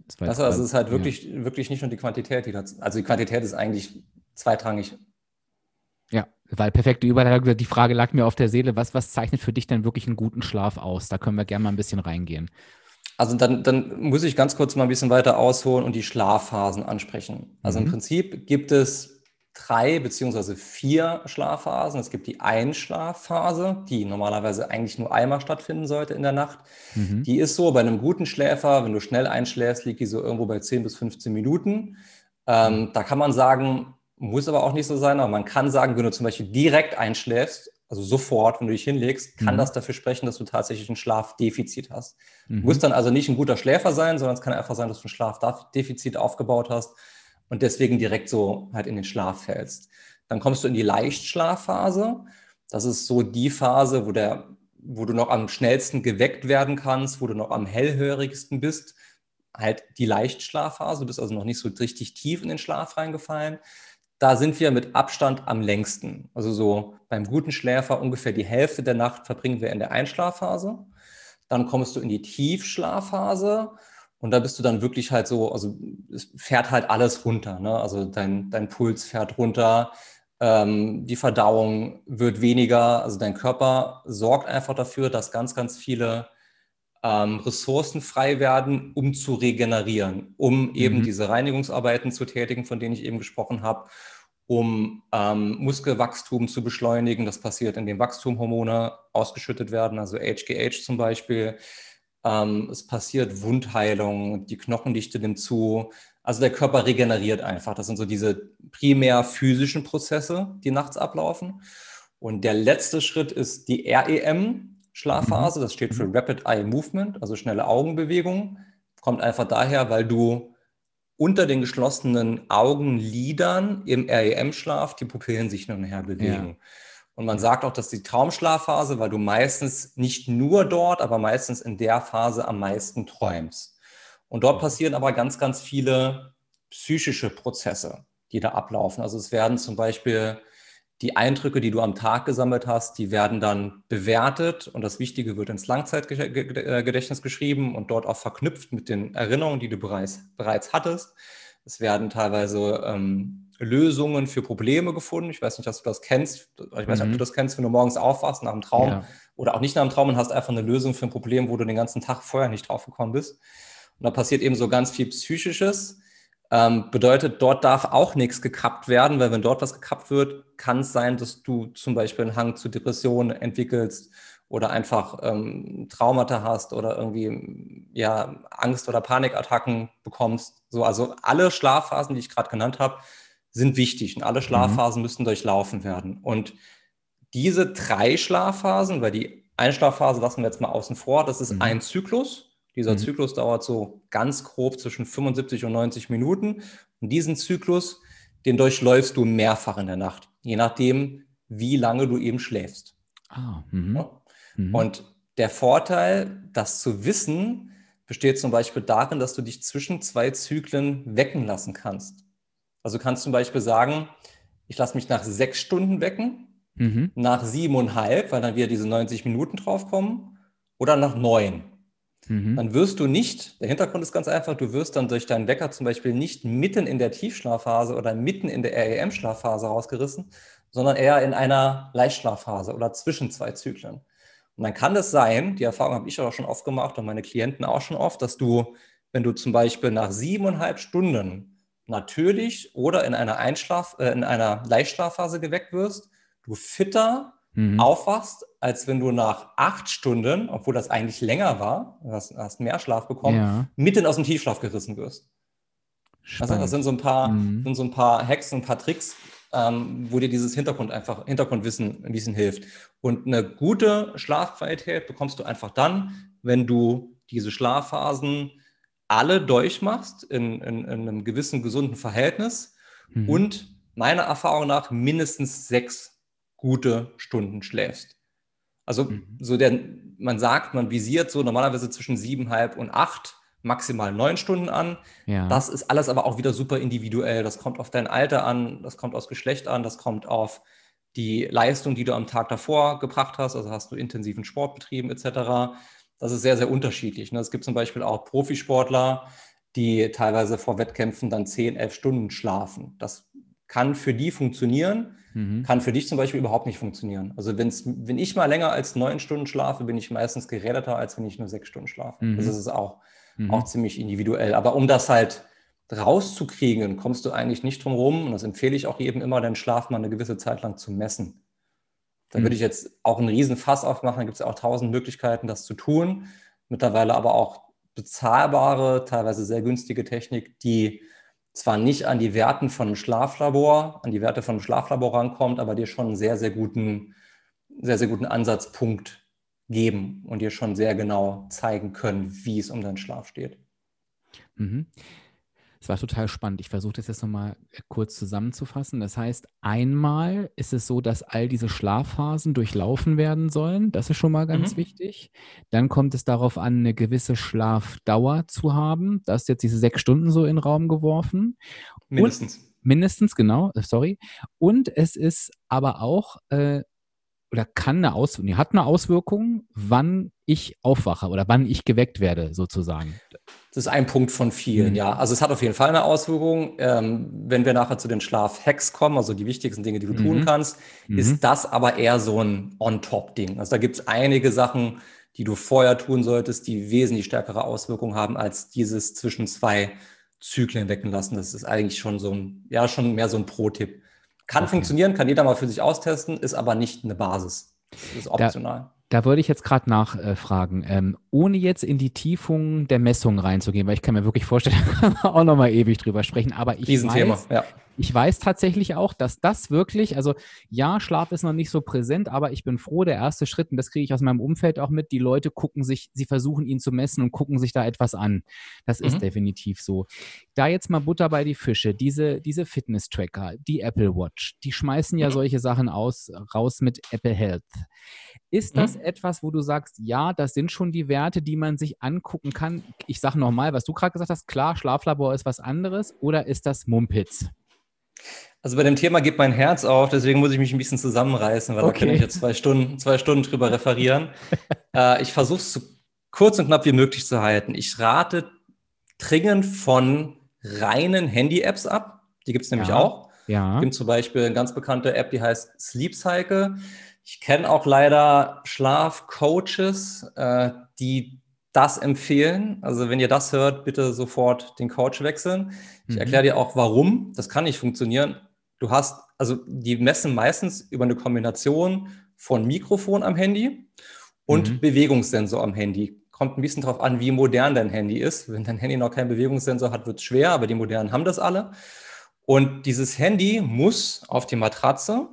Das also, also es ist halt wirklich, ja. wirklich nicht nur die Quantität, die das, also die Quantität ist eigentlich zweitrangig
weil perfekte Überleitung. Die Frage lag mir auf der Seele. Was, was zeichnet für dich denn wirklich einen guten Schlaf aus? Da können wir gerne mal ein bisschen reingehen.
Also dann, dann muss ich ganz kurz mal ein bisschen weiter ausholen und die Schlafphasen ansprechen. Also mhm. im Prinzip gibt es drei beziehungsweise vier Schlafphasen. Es gibt die Einschlafphase, die normalerweise eigentlich nur einmal stattfinden sollte in der Nacht. Mhm. Die ist so bei einem guten Schläfer, wenn du schnell einschläfst, liegt die so irgendwo bei 10 bis 15 Minuten. Ähm, da kann man sagen, muss aber auch nicht so sein, aber man kann sagen, wenn du zum Beispiel direkt einschläfst, also sofort, wenn du dich hinlegst, kann mhm. das dafür sprechen, dass du tatsächlich ein Schlafdefizit hast. Mhm. Du musst dann also nicht ein guter Schläfer sein, sondern es kann einfach sein, dass du ein Schlafdefizit aufgebaut hast und deswegen direkt so halt in den Schlaf fällst. Dann kommst du in die Leichtschlafphase. Das ist so die Phase, wo, der, wo du noch am schnellsten geweckt werden kannst, wo du noch am hellhörigsten bist. Halt die Leichtschlafphase, du bist also noch nicht so richtig tief in den Schlaf reingefallen da sind wir mit Abstand am längsten. Also so beim guten Schläfer ungefähr die Hälfte der Nacht verbringen wir in der Einschlafphase. Dann kommst du in die Tiefschlafphase und da bist du dann wirklich halt so, also es fährt halt alles runter. Ne? Also dein, dein Puls fährt runter, ähm, die Verdauung wird weniger. Also dein Körper sorgt einfach dafür, dass ganz, ganz viele ähm, Ressourcen frei werden, um zu regenerieren, um eben mhm. diese Reinigungsarbeiten zu tätigen, von denen ich eben gesprochen habe, um ähm, Muskelwachstum zu beschleunigen. Das passiert, indem Wachstumhormone ausgeschüttet werden, also HGH zum Beispiel. Ähm, es passiert Wundheilung, die Knochendichte nimmt zu. Also der Körper regeneriert einfach. Das sind so diese primär physischen Prozesse, die nachts ablaufen. Und der letzte Schritt ist die REM, Schlafphase. Mhm. Das steht für mhm. Rapid Eye Movement, also schnelle Augenbewegung. Kommt einfach daher, weil du unter den geschlossenen Augenlidern im REM-Schlaf die Pupillen sich nun und her bewegen. Ja. Und man sagt auch, dass die Traumschlafphase, weil du meistens nicht nur dort, aber meistens in der Phase am meisten träumst. Und dort passieren aber ganz, ganz viele psychische Prozesse, die da ablaufen. Also es werden zum Beispiel die Eindrücke, die du am Tag gesammelt hast, die werden dann bewertet und das Wichtige wird ins Langzeitgedächtnis geschrieben und dort auch verknüpft mit den Erinnerungen, die du bereits, bereits hattest. Es werden teilweise ähm, Lösungen für Probleme gefunden. Ich weiß nicht, ob du das kennst. Ich weiß nicht, mhm. ob du das kennst, wenn du morgens aufwachst nach einem Traum ja. oder auch nicht nach einem Traum und hast einfach eine Lösung für ein Problem, wo du den ganzen Tag vorher nicht drauf gekommen bist. Und da passiert eben so ganz viel Psychisches ähm, bedeutet, dort darf auch nichts gekappt werden, weil wenn dort was gekappt wird, kann es sein, dass du zum Beispiel einen Hang zu Depressionen entwickelst oder einfach ähm, Traumata hast oder irgendwie ja, Angst- oder Panikattacken bekommst. So, also alle Schlafphasen, die ich gerade genannt habe, sind wichtig und alle mhm. Schlafphasen mhm. müssen durchlaufen werden. Und diese drei Schlafphasen, weil die Einschlafphase lassen wir jetzt mal außen vor. Das ist
Mhm.
ein Zyklus. Dieser
Mhm.
Zyklus dauert so ganz grob zwischen 75 und 90 Minuten. Und diesen Zyklus, den durchläufst du mehrfach in der Nacht, je nachdem, wie lange du eben schläfst.
Ah, mhm.
Ja?
Mhm.
Und der Vorteil, das zu wissen, besteht zum Beispiel darin, dass du dich zwischen zwei Zyklen wecken lassen kannst. Also du kannst zum Beispiel sagen, ich lasse mich nach sechs Stunden wecken,
Mhm.
nach siebeneinhalb, weil dann wieder diese 90 Minuten draufkommen, oder nach neun.
Mhm.
Dann wirst du nicht, der Hintergrund ist ganz einfach, du wirst dann durch deinen Wecker zum Beispiel nicht mitten in der Tiefschlafphase oder mitten in der REM-Schlafphase rausgerissen, sondern eher in einer Leichtschlafphase oder zwischen zwei Zyklen. Und dann kann es sein, die Erfahrung habe ich auch schon oft gemacht und meine Klienten auch schon oft, dass du, wenn du zum Beispiel nach siebeneinhalb Stunden natürlich oder in einer, Einschlaf, äh, in einer Leichtschlafphase geweckt wirst, du fitter
Mhm.
aufwachst, als wenn du nach acht Stunden, obwohl das eigentlich länger war, hast, hast mehr Schlaf bekommen,
Ja,
mitten aus dem Tiefschlaf gerissen wirst. Also das sind so ein paar,
Mhm.
sind so ein paar Hacks, ein paar Tricks, ähm, wo dir dieses Hintergrund einfach, Hintergrundwissen ein bisschen hilft. Und eine gute Schlafqualität bekommst du einfach dann, wenn du diese Schlafphasen alle durchmachst in, in, in einem gewissen gesunden Verhältnis
Mhm.
und meiner Erfahrung nach mindestens sechs gute Stunden schläfst. Also
Mhm.
so der, man sagt, man visiert so normalerweise zwischen siebeneinhalb und acht, maximal neun Stunden an.
ja.
Das ist alles aber auch wieder super individuell. Das kommt auf dein Alter an, das kommt aufs Geschlecht an, das kommt auf die Leistung, die du am Tag davor gebracht hast. Also hast du intensiven Sport betrieben etc. Das ist sehr, sehr unterschiedlich. ne? Es gibt zum Beispiel auch Profisportler, die teilweise vor Wettkämpfen dann 10, 11 Stunden schlafen. Das kann für die funktionieren,
mhm.
kann für dich zum Beispiel überhaupt nicht funktionieren. Also wenn's, wenn ich mal länger als neun Stunden schlafe, bin ich meistens geräderter, als wenn ich nur sechs Stunden schlafe.
Mhm.
Das ist auch
Mhm.
auch ziemlich individuell. Aber um das halt rauszukriegen, kommst du eigentlich nicht drum rum. Und das empfehle ich auch jedem immer, den Schlaf mal eine gewisse Zeit lang zu messen. Da
Mhm.
würde ich jetzt auch einen riesen Fass aufmachen. Da gibt es ja auch tausend Möglichkeiten, das zu tun. Mittlerweile aber auch bezahlbare, teilweise sehr günstige Technik, die zwar nicht an die Werten von einem Schlaflabor, an die Werte von einem Schlaflabor rankommt, aber dir schon einen sehr, sehr guten, sehr, sehr guten Ansatzpunkt geben und dir schon sehr genau zeigen können, wie es um deinen Schlaf steht.
Mhm. Es war total spannend. Ich versuche das jetzt nochmal kurz zusammenzufassen. Das heißt, einmal ist es so, dass all diese Schlafphasen durchlaufen werden sollen. Das ist schon mal ganz
Mhm.
wichtig. Dann kommt es darauf an, eine gewisse Schlafdauer zu haben. Da ist jetzt diese sechs Stunden so in den Raum geworfen.
Mindestens.
Mindestens, genau, äh, sorry. Und es ist aber auch, äh, oder kann eine Auswirkung, nee, hat eine Auswirkung, wann ich aufwache oder wann ich geweckt werde, sozusagen.
Das ist ein Punkt von vielen,
Mhm.
ja. Also es hat auf jeden Fall eine Auswirkung. Ähm, wenn wir nachher zu den Schlafhacks kommen, also die wichtigsten Dinge, die du
Mhm.
tun kannst,
Mhm.
ist das aber eher so ein On-Top-Ding. Also da gibt es einige Sachen, die du vorher tun solltest, die wesentlich stärkere Auswirkungen haben als dieses zwischen zwei Zyklen wecken lassen. Das ist eigentlich schon so ein, ja, schon mehr so ein Pro-Tipp. Kann
Okay.
funktionieren, kann jeder mal für sich austesten, ist aber nicht eine Basis. Das ist optional.
Da würde ich jetzt gerade nachfragen, ähm, ohne jetzt in die Tiefung der Messung reinzugehen, weil ich kann mir wirklich vorstellen, da kann man auch nochmal ewig drüber sprechen, aber ich
Riesenthema,
weiß,
ja.
Ich weiß tatsächlich auch, dass das wirklich, also ja, Schlaf ist noch nicht so präsent, aber ich bin froh, der erste Schritt, und das kriege ich aus meinem Umfeld auch mit, die Leute gucken sich, sie versuchen ihn zu messen und gucken sich da etwas an. Das ist
Mhm.
definitiv so. Da jetzt mal Butter bei die Fische, diese, diese Fitness-Tracker, die Apple Watch, die schmeißen ja
Mhm.
solche Sachen aus, raus mit Apple Health. Ist das
Mhm.
etwas, wo du sagst, ja, das sind schon die Werte, die man sich angucken kann? Ich sage nochmal, was du gerade gesagt hast, klar, Schlaflabor ist was anderes oder ist das Mumpitz?
Also bei dem Thema geht mein Herz auf, deswegen muss ich mich ein bisschen zusammenreißen, weil
Okay.
da kann ich jetzt zwei Stunden, zwei Stunden drüber referieren. äh, ich versuche es so kurz und knapp wie möglich zu halten. Ich rate dringend von reinen Handy-Apps ab. Die gibt es nämlich
Ja.
auch.
Ja.
Es gibt zum Beispiel eine ganz bekannte App, die heißt Sleep Cycle. Ich kenne auch leider Schlafcoaches, äh, die das empfehlen. Also wenn ihr das hört, bitte sofort den Coach wechseln. Ich
Mhm.
erkläre dir auch, warum. Das kann nicht funktionieren. Du hast, also die messen meistens über eine Kombination von Mikrofon am Handy und
Mhm.
Bewegungssensor am Handy. Kommt ein bisschen darauf an, wie modern dein Handy ist. Wenn dein Handy noch keinen Bewegungssensor hat, wird es schwer, aber die modernen haben das alle. Und dieses Handy muss auf die Matratze,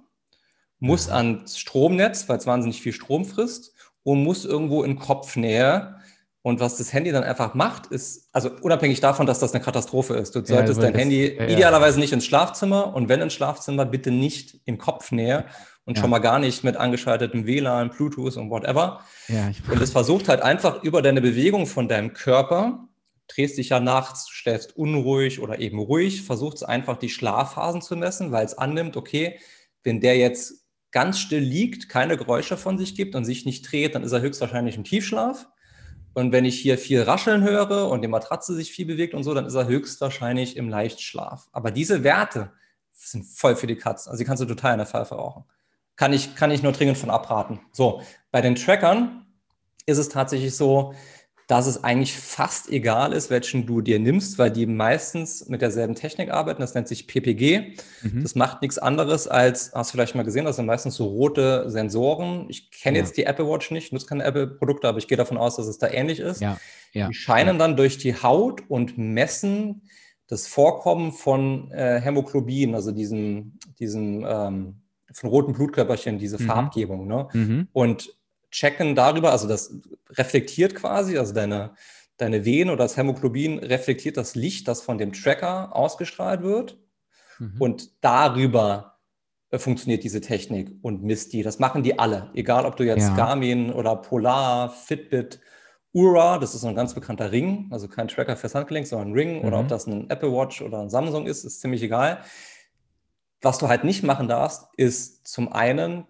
muss ans Stromnetz, weil es wahnsinnig viel Strom frisst und muss irgendwo in Kopfnähe. Und was das Handy dann einfach macht, ist, also unabhängig davon, dass das eine Katastrophe ist, du solltest ja, dein das, Handy ja, idealerweise nicht ins Schlafzimmer und wenn ins Schlafzimmer, bitte nicht in Kopfnähe und schon mal gar nicht mit angeschaltetem WLAN, Bluetooth und whatever. und es versucht halt einfach über deine Bewegung von deinem Körper drehst dich ja nachts, schläfst unruhig oder eben ruhig, versucht es einfach die Schlafphasen zu messen, weil es annimmt, okay, wenn der jetzt ganz still liegt, keine Geräusche von sich gibt und sich nicht dreht, dann ist er höchstwahrscheinlich im Tiefschlaf. Und wenn ich hier viel Rascheln höre und die Matratze sich viel bewegt und so, dann ist er höchstwahrscheinlich im Leichtschlaf. Aber diese Werte sind voll für die Katz. Also die kannst du total in der Pfeife rauchen. Kann ich, kann ich nur dringend von abraten. So, bei den Trackern ist es tatsächlich so, dass es eigentlich fast egal ist, welchen du dir nimmst, weil die meistens mit derselben Technik arbeiten. Das nennt sich PPG. Mhm. Das macht nichts anderes als, hast du vielleicht mal gesehen, das sind meistens so rote Sensoren. Ich kenne ja. jetzt die Apple Watch nicht, nutze keine Apple-Produkte, aber ich gehe davon aus, dass es da ähnlich ist. Ja. Ja. Die scheinen dann durch die Haut und messen das Vorkommen von äh, Hämoglobin, also diesem, diesem ähm, von roten Blutkörperchen, diese mhm. Farbgebung. Ne? Mhm. Und checken darüber, also das reflektiert quasi, also deine, deine Venen oder das Hämoglobin reflektiert das Licht, das von dem Tracker ausgestrahlt wird. Mhm. Und darüber äh, funktioniert diese Technik und misst die. Das machen die alle, egal ob du jetzt ja. Garmin oder Polar, Fitbit, Ura, das ist so ein ganz bekannter Ring, also kein Tracker fürs Handgelenk, sondern ein Ring, mhm. oder ob das ein Apple Watch oder ein Samsung ist, ist ziemlich egal. Was du halt nicht machen darfst, ist zum einen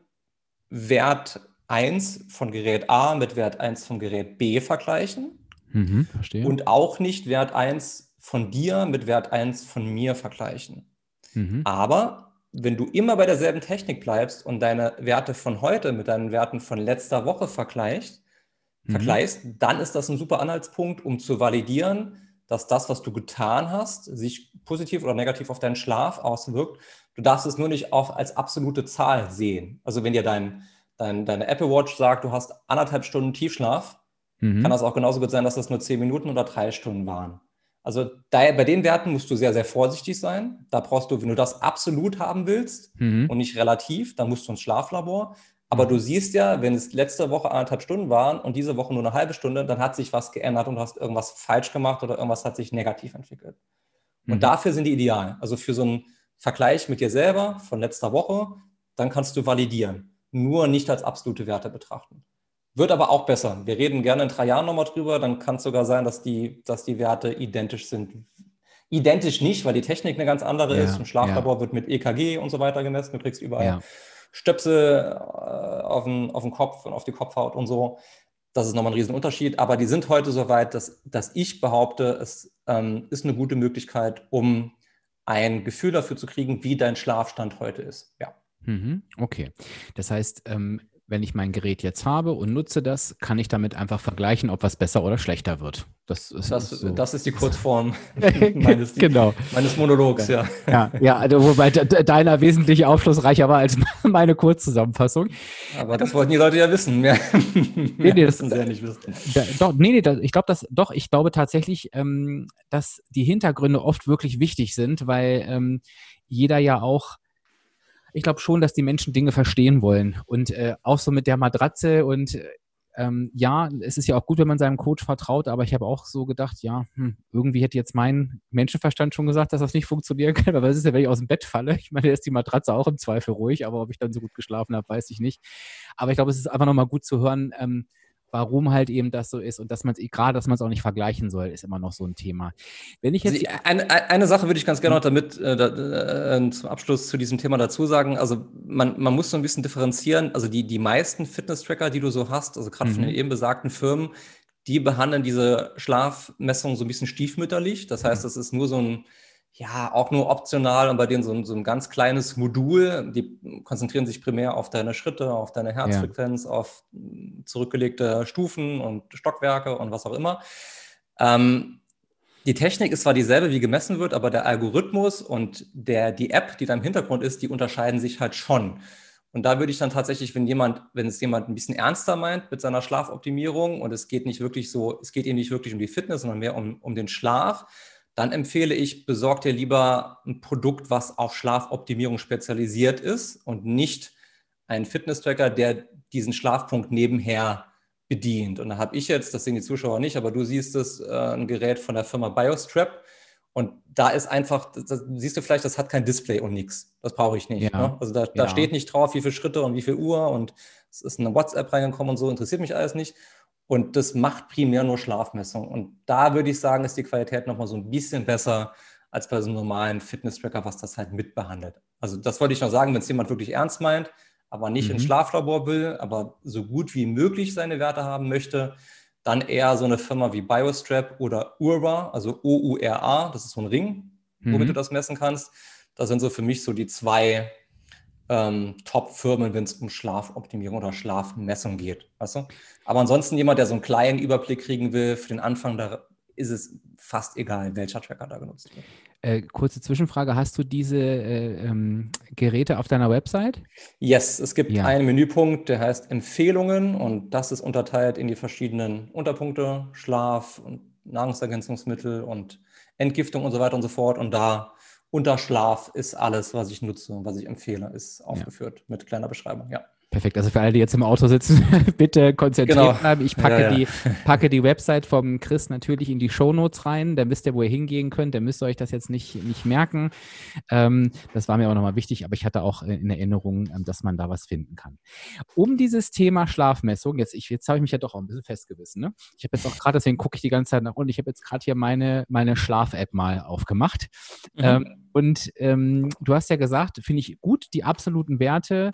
Wert 1 von Gerät A mit Wert 1 von Gerät B vergleichen. Mhm, verstehe. Und auch nicht Wert 1 von dir mit Wert 1 von mir vergleichen. Mhm. Aber wenn du immer bei derselben Technik bleibst und deine Werte von heute mit deinen Werten von letzter Woche vergleichst, mhm. vergleichst, dann ist das ein super Anhaltspunkt, um zu validieren, dass das, was du getan hast, sich positiv oder negativ auf deinen Schlaf auswirkt. Du darfst es nur nicht auf, als absolute Zahl sehen. Also wenn dir dein dein, deine Apple Watch sagt, du hast anderthalb Stunden Tiefschlaf, mhm. kann das auch genauso gut sein, dass das nur zehn Minuten oder drei Stunden waren. Also da, bei den Werten musst du sehr, sehr vorsichtig sein. Da brauchst du, wenn du das absolut haben willst mhm. und nicht relativ, dann musst du ins Schlaflabor. Aber mhm. du siehst ja, wenn es letzte Woche anderthalb Stunden waren und diese Woche nur eine halbe Stunde, dann hat sich was geändert und du hast irgendwas falsch gemacht oder irgendwas hat sich negativ entwickelt. Und mhm. dafür sind die ideal. Also für so einen Vergleich mit dir selber von letzter Woche, dann kannst du validieren nur nicht als absolute Werte betrachten. Wird aber auch besser. Wir reden gerne in drei Jahren nochmal drüber. Dann kann es sogar sein, dass die, dass die Werte identisch sind. Identisch nicht, weil die Technik eine ganz andere ja, ist. Im Schlaflabor ja. wird mit EKG und so weiter gemessen. Du kriegst überall ja. Stöpsel äh, auf, den, auf den Kopf und auf die Kopfhaut und so. Das ist nochmal ein Riesenunterschied. Aber die sind heute so weit, dass, dass ich behaupte, es ähm, ist eine gute Möglichkeit, um ein Gefühl dafür zu kriegen, wie dein Schlafstand heute ist. Ja.
Mhm, okay. Das heißt, ähm, wenn ich mein Gerät jetzt habe und nutze das, kann ich damit einfach vergleichen, ob was besser oder schlechter wird.
Das ist, das, so. das ist die Kurzform meines, genau. meines Monologs, ja.
Ja, ja also wobei deiner wesentlich aufschlussreicher war als meine Kurzzusammenfassung.
Aber das wollten die Leute ja wissen. Ja.
Nee, nee, das, ja nicht wissen. Da, doch, nee, nee, das, ich glaube, das, doch, ich glaube tatsächlich, ähm, dass die Hintergründe oft wirklich wichtig sind, weil ähm, jeder ja auch ich glaube schon, dass die Menschen Dinge verstehen wollen. Und äh, auch so mit der Matratze und ähm, ja, es ist ja auch gut, wenn man seinem Coach vertraut, aber ich habe auch so gedacht, ja, hm, irgendwie hätte jetzt mein Menschenverstand schon gesagt, dass das nicht funktionieren kann. Aber was ist ja, wenn ich aus dem Bett falle? Ich meine, da ist die Matratze auch im Zweifel ruhig, aber ob ich dann so gut geschlafen habe, weiß ich nicht. Aber ich glaube, es ist einfach nochmal gut zu hören, ähm, warum halt eben das so ist und dass man es, gerade, dass man es auch nicht vergleichen soll, ist immer noch so ein Thema.
Wenn ich jetzt. Also eine, eine Sache würde ich ganz gerne noch damit äh, äh, zum Abschluss zu diesem Thema dazu sagen. Also man, man muss so ein bisschen differenzieren. Also die, die meisten Fitness-Tracker, die du so hast, also gerade mhm. von den eben besagten Firmen, die behandeln diese Schlafmessung so ein bisschen stiefmütterlich. Das heißt, mhm. das ist nur so ein ja, auch nur optional und bei denen so ein, so ein ganz kleines Modul. Die konzentrieren sich primär auf deine Schritte, auf deine Herzfrequenz, ja. auf zurückgelegte Stufen und Stockwerke und was auch immer. Ähm, die Technik ist zwar dieselbe, wie gemessen wird, aber der Algorithmus und der, die App, die da im Hintergrund ist, die unterscheiden sich halt schon. Und da würde ich dann tatsächlich, wenn jemand, wenn es jemand ein bisschen ernster meint mit seiner Schlafoptimierung und es geht nicht wirklich so, es geht ihm nicht wirklich um die Fitness, sondern mehr um, um den Schlaf, dann empfehle ich, besorgt dir lieber ein Produkt, was auf Schlafoptimierung spezialisiert ist und nicht einen Fitness-Tracker, der diesen Schlafpunkt nebenher bedient. Und da habe ich jetzt, das sehen die Zuschauer nicht, aber du siehst es, äh, ein Gerät von der Firma BioStrap. Und da ist einfach, das, siehst du vielleicht, das hat kein Display und nichts. Das brauche ich nicht. Ja. Ne? Also da, da ja. steht nicht drauf, wie viele Schritte und wie viel Uhr und es ist eine WhatsApp reingekommen und so, interessiert mich alles nicht. Und das macht primär nur Schlafmessung. Und da würde ich sagen, ist die Qualität nochmal so ein bisschen besser als bei so einem normalen Fitness-Tracker, was das halt mitbehandelt. Also das wollte ich noch sagen, wenn es jemand wirklich ernst meint, aber nicht mhm. ins Schlaflabor will, aber so gut wie möglich seine Werte haben möchte, dann eher so eine Firma wie BioStrap oder Urba, also O-U-R-A, das ist so ein Ring, womit mhm. du das messen kannst. Das sind so für mich so die zwei ähm, Top-Firmen, wenn es um Schlafoptimierung oder Schlafmessung geht. Weißt du? Aber ansonsten jemand, der so einen kleinen Überblick kriegen will, für den Anfang, da ist es fast egal, welcher Tracker da genutzt wird.
Äh, kurze Zwischenfrage, hast du diese äh, ähm, Geräte auf deiner Website?
Yes, es gibt ja. einen Menüpunkt, der heißt Empfehlungen und das ist unterteilt in die verschiedenen Unterpunkte, Schlaf und Nahrungsergänzungsmittel und Entgiftung und so weiter und so fort. Und da unter Schlaf ist alles, was ich nutze und was ich empfehle, ist aufgeführt ja. mit kleiner Beschreibung, ja.
Perfekt. Also für alle, die jetzt im Auto sitzen, bitte konzentriert genau. bleiben. Ich packe, ja, ja. Die, packe die Website vom Chris natürlich in die Shownotes rein. Dann wisst ihr, wo ihr hingehen könnt. Dann müsst ihr euch das jetzt nicht, nicht merken. Ähm, das war mir auch nochmal wichtig, aber ich hatte auch in Erinnerung, ähm, dass man da was finden kann. Um dieses Thema Schlafmessung, jetzt, ich, jetzt habe ich mich ja doch auch ein bisschen festgewissen. Ne? Ich habe jetzt auch gerade, deswegen gucke ich die ganze Zeit nach unten, ich habe jetzt gerade hier meine, meine Schlaf-App mal aufgemacht. Mhm. Ähm, und ähm, du hast ja gesagt, finde ich gut, die absoluten Werte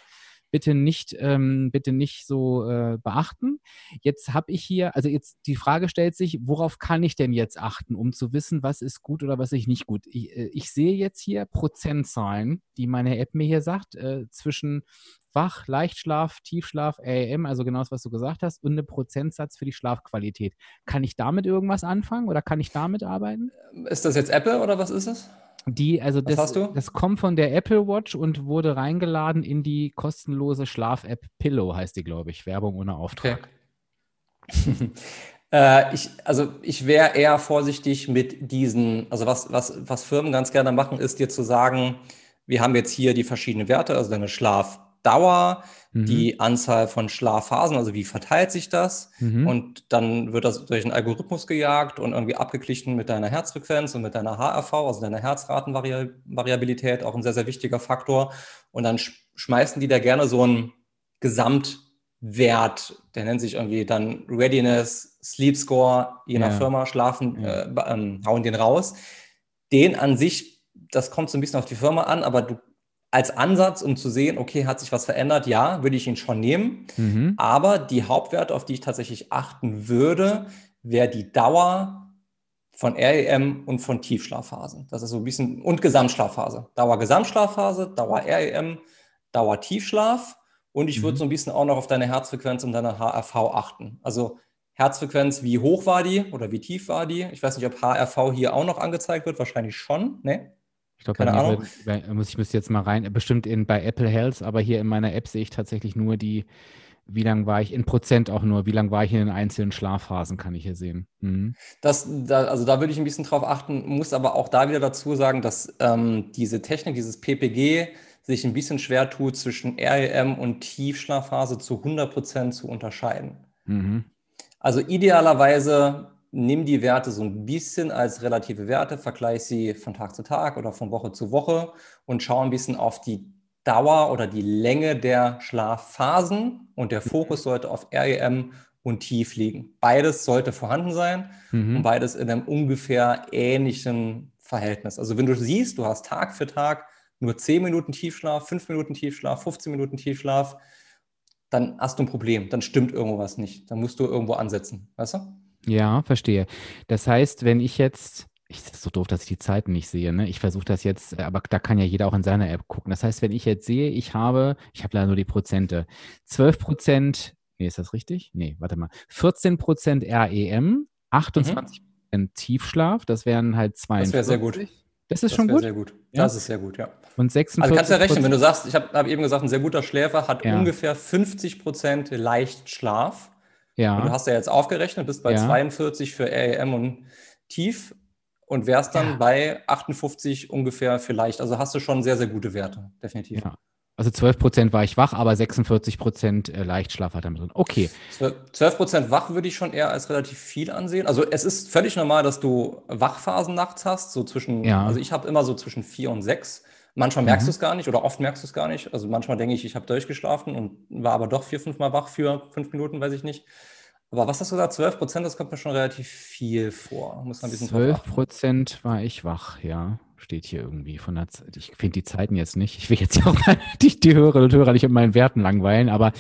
bitte nicht, ähm, bitte nicht so äh, beachten. Jetzt habe ich hier, also jetzt die Frage stellt sich, worauf kann ich denn jetzt achten, um zu wissen, was ist gut oder was ist nicht gut? Ich, äh, ich sehe jetzt hier Prozentzahlen, die meine App mir hier sagt, äh, zwischen Wach, Leichtschlaf, Tiefschlaf, REM, also genau das, was du gesagt hast, und einen Prozentsatz für die Schlafqualität. Kann ich damit irgendwas anfangen oder kann ich damit arbeiten?
Ist das jetzt Apple oder was ist es?
Die, also das, das kommt von der Apple Watch und wurde reingeladen in die kostenlose Schlaf-App Pillow, heißt die, glaube ich. Werbung ohne Auftrag.
Okay. äh, ich, also ich wäre eher vorsichtig mit diesen, also was, was, was Firmen ganz gerne machen, ist dir zu sagen, wir haben jetzt hier die verschiedenen Werte, also deine Schlaf, Dauer, mhm. die Anzahl von Schlafphasen, also wie verteilt sich das? Mhm. Und dann wird das durch einen Algorithmus gejagt und irgendwie abgeglichen mit deiner Herzfrequenz und mit deiner HRV, also deiner Herzratenvariabilität, auch ein sehr, sehr wichtiger Faktor. Und dann schmeißen die da gerne so einen Gesamtwert, der nennt sich irgendwie dann Readiness, Sleep Score, je nach ja. Firma, schlafen, ja. äh, ähm, hauen den raus. Den an sich, das kommt so ein bisschen auf die Firma an, aber du als Ansatz, um zu sehen, okay, hat sich was verändert? Ja, würde ich ihn schon nehmen. Mhm. Aber die Hauptwerte, auf die ich tatsächlich achten würde, wäre die Dauer von REM und von Tiefschlafphasen. Das ist so ein bisschen, und Gesamtschlafphase. Dauer Gesamtschlafphase, Dauer REM, Dauer Tiefschlaf. Und ich mhm. würde so ein bisschen auch noch auf deine Herzfrequenz und deine HRV achten. Also Herzfrequenz, wie hoch war die oder wie tief war die? Ich weiß nicht, ob HRV hier auch noch angezeigt wird. Wahrscheinlich schon, ne?
Ich glaube, Ahnung. Wird, muss ich müsste jetzt mal rein, bestimmt in, bei Apple Health, aber hier in meiner App sehe ich tatsächlich nur die, wie lange war ich, in Prozent auch nur, wie lange war ich in den einzelnen Schlafphasen, kann ich hier sehen. Mhm.
Das, da, also da würde ich ein bisschen drauf achten, muss aber auch da wieder dazu sagen, dass ähm, diese Technik, dieses PPG, sich ein bisschen schwer tut, zwischen REM und Tiefschlafphase zu 100 Prozent zu unterscheiden. Mhm. Also idealerweise nimm die Werte so ein bisschen als relative Werte, vergleich sie von Tag zu Tag oder von Woche zu Woche und schau ein bisschen auf die Dauer oder die Länge der Schlafphasen und der Fokus mhm. sollte auf REM und Tief liegen. Beides sollte vorhanden sein mhm. und beides in einem ungefähr ähnlichen Verhältnis. Also wenn du siehst, du hast Tag für Tag nur 10 Minuten Tiefschlaf, 5 Minuten Tiefschlaf, 15 Minuten Tiefschlaf, dann hast du ein Problem, dann stimmt irgendwas nicht. Dann musst du irgendwo ansetzen, weißt du?
Ja, verstehe. Das heißt, wenn ich jetzt, ich, das ist so doof, dass ich die Zeiten nicht sehe, ne? Ich versuche das jetzt, aber da kann ja jeder auch in seiner App gucken. Das heißt, wenn ich jetzt sehe, ich habe, ich habe leider nur die Prozente, 12 Prozent, nee, ist das richtig? Nee, warte mal, 14 Prozent REM, 28 Prozent mhm. Tiefschlaf, das wären halt 42.
Das wäre sehr gut.
Das ist das schon gut?
Sehr gut. Ja? Das ist sehr gut, ja.
Und 46
Also kannst du ja rechnen, wenn du sagst, ich habe hab eben gesagt, ein sehr guter Schläfer hat ja. ungefähr 50 Prozent Leichtschlaf. Ja. Und du hast ja jetzt aufgerechnet, bist bei ja. 42 für REM und Tief und wärst dann ja. bei 58 ungefähr vielleicht. Also hast du schon sehr, sehr gute Werte, definitiv.
Ja. Also 12 Prozent war ich wach, aber 46 Prozent äh, Leichtschlaf hat er mit drin. Okay.
12 Prozent wach würde ich schon eher als relativ viel ansehen. Also es ist völlig normal, dass du Wachphasen nachts hast, so zwischen, ja. also ich habe immer so zwischen vier und sechs. Manchmal merkst mhm. du es gar nicht oder oft merkst du es gar nicht. Also manchmal denke ich, ich habe durchgeschlafen und war aber doch vier, fünf Mal wach für fünf Minuten, weiß ich nicht. Aber was hast du gesagt? 12 Prozent, das kommt mir schon relativ viel vor.
Muss ein bisschen 12 Prozent war ich wach, ja steht hier irgendwie von der Zeit. Ich finde die Zeiten jetzt nicht. Ich will jetzt auch die, die Hörerinnen und Hörer nicht mit meinen Werten langweilen, aber,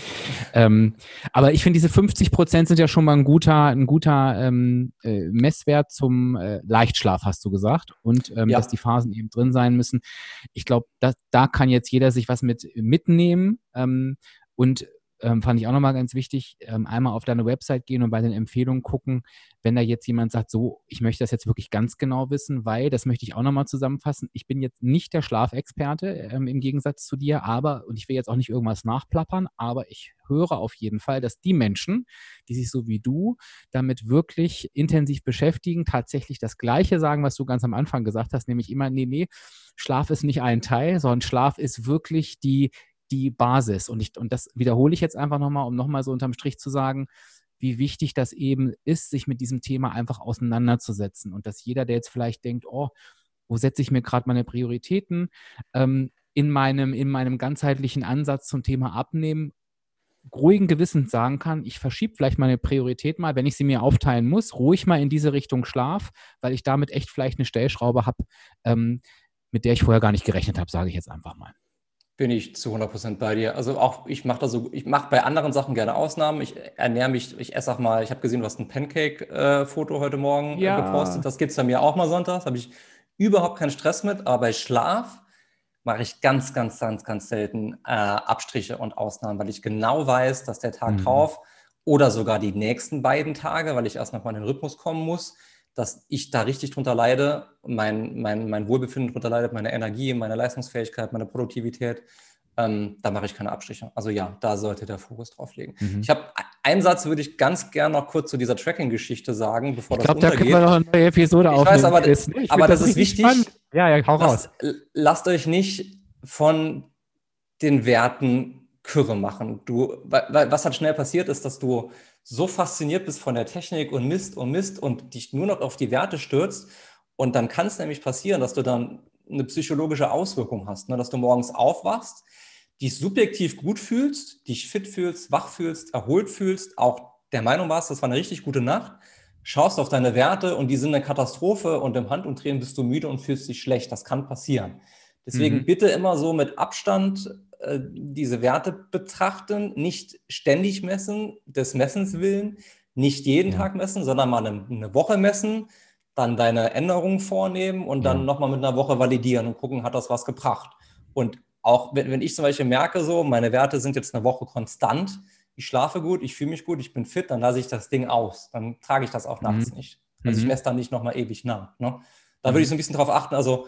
ähm, aber ich finde, diese 50 Prozent sind ja schon mal ein guter, ein guter ähm, äh, Messwert zum äh, Leichtschlaf, hast du gesagt. Und ähm, ja. dass die Phasen eben drin sein müssen. Ich glaube, da kann jetzt jeder sich was mit mitnehmen. Ähm, und ähm, fand ich auch nochmal ganz wichtig, ähm, einmal auf deine Website gehen und bei den Empfehlungen gucken, wenn da jetzt jemand sagt, so, ich möchte das jetzt wirklich ganz genau wissen, weil, das möchte ich auch nochmal zusammenfassen, ich bin jetzt nicht der Schlafexperte ähm, im Gegensatz zu dir, aber, und ich will jetzt auch nicht irgendwas nachplappern, aber ich höre auf jeden Fall, dass die Menschen, die sich so wie du damit wirklich intensiv beschäftigen, tatsächlich das Gleiche sagen, was du ganz am Anfang gesagt hast, nämlich immer, nee, nee, Schlaf ist nicht ein Teil, sondern Schlaf ist wirklich die die Basis. Und, ich, und das wiederhole ich jetzt einfach nochmal, um nochmal so unterm Strich zu sagen, wie wichtig das eben ist, sich mit diesem Thema einfach auseinanderzusetzen. Und dass jeder, der jetzt vielleicht denkt, oh, wo setze ich mir gerade meine Prioritäten, ähm, in, meinem, in meinem ganzheitlichen Ansatz zum Thema Abnehmen ruhigen Gewissens sagen kann, ich verschiebe vielleicht meine Priorität mal, wenn ich sie mir aufteilen muss, ruhig mal in diese Richtung Schlaf, weil ich damit echt vielleicht eine Stellschraube habe, ähm, mit der ich vorher gar nicht gerechnet habe, sage ich jetzt einfach mal.
Bin ich zu 100% bei dir. Also auch, ich mache da so, ich mache bei anderen Sachen gerne Ausnahmen. Ich ernähre mich, ich esse auch mal, ich habe gesehen, du hast ein Pancake-Foto heute Morgen äh, ja. gepostet. Das gibt es bei mir auch mal sonntags. habe ich überhaupt keinen Stress mit. Aber bei Schlaf mache ich ganz, ganz, ganz, ganz selten äh, Abstriche und Ausnahmen, weil ich genau weiß, dass der Tag mhm. drauf oder sogar die nächsten beiden Tage, weil ich erst noch mal in den Rhythmus kommen muss, dass ich da richtig drunter leide, mein, mein, mein Wohlbefinden drunter leidet, meine Energie, meine Leistungsfähigkeit, meine Produktivität. Ähm, da mache ich keine Abstriche. Also ja, da sollte der Fokus drauf liegen. Mhm. Ich habe einen Satz, würde ich ganz gerne noch kurz zu dieser Tracking-Geschichte sagen, bevor ich glaub, das untergeht. Ich glaube, da können wir noch eine neue Episode ich aufnehmen. Weiß, aber, ist, aber das, das ist wichtig. Spannend. Ja, ja, hau lasst, raus. Lasst euch nicht von den Werten Kürre machen. Du, was halt schnell passiert ist, dass du so fasziniert bist von der Technik und Mist und Mist und dich nur noch auf die Werte stürzt. Und dann kann es nämlich passieren, dass du dann eine psychologische Auswirkung hast, ne? dass du morgens aufwachst, dich subjektiv gut fühlst, dich fit fühlst, wach fühlst, erholt fühlst, auch der Meinung warst, das war eine richtig gute Nacht, schaust auf deine Werte und die sind eine Katastrophe und im Handumdrehen bist du müde und fühlst dich schlecht. Das kann passieren. Deswegen mhm. bitte immer so mit Abstand äh, diese Werte betrachten, nicht ständig messen, des Messens willen, nicht jeden ja. Tag messen, sondern mal eine, eine, Woche messen, dann deine Änderungen vornehmen und dann ja. nochmal mit einer Woche validieren und gucken, hat das was gebracht. Und auch wenn, wenn ich zum Beispiel merke, so, meine Werte sind jetzt eine Woche konstant, ich schlafe gut, ich fühle mich gut, ich bin fit, dann lasse ich das Ding aus. Dann trage ich das auch nachts mhm. nicht. Also ich mhm. messe dann nicht nochmal ewig nach. Ne? Da würde ich so ein bisschen drauf achten. Also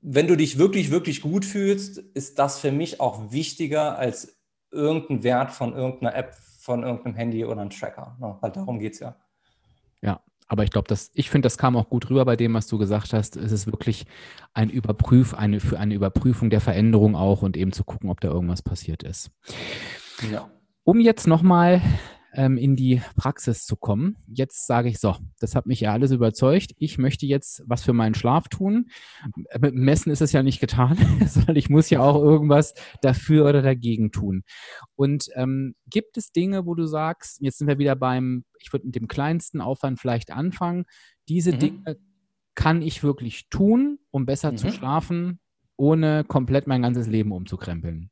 wenn du dich wirklich, wirklich gut fühlst, ist das für mich auch wichtiger als irgendein Wert von irgendeiner App, von irgendeinem Handy oder einem Tracker. No, ne? weil darum geht es ja.
Ja, aber ich glaube, ich finde, das kam auch gut rüber bei dem, was du gesagt hast. Es ist wirklich ein Überprüf, eine, für eine Überprüfung der Veränderung auch und eben zu gucken, ob da irgendwas passiert ist. Ja. Um jetzt nochmal ähm, in die Praxis zu kommen. Jetzt sage ich so, das hat mich ja alles überzeugt. Ich möchte jetzt was für meinen Schlaf tun. Mit Messen ist es ja nicht getan, sondern ich muss ja auch irgendwas dafür oder dagegen tun. Und ähm, gibt es Dinge, wo du sagst, jetzt sind wir wieder beim, ich würde mit dem kleinsten Aufwand vielleicht anfangen, diese mhm. Dinge kann ich wirklich tun, um besser mhm. zu schlafen, ohne komplett mein ganzes Leben umzukrempeln?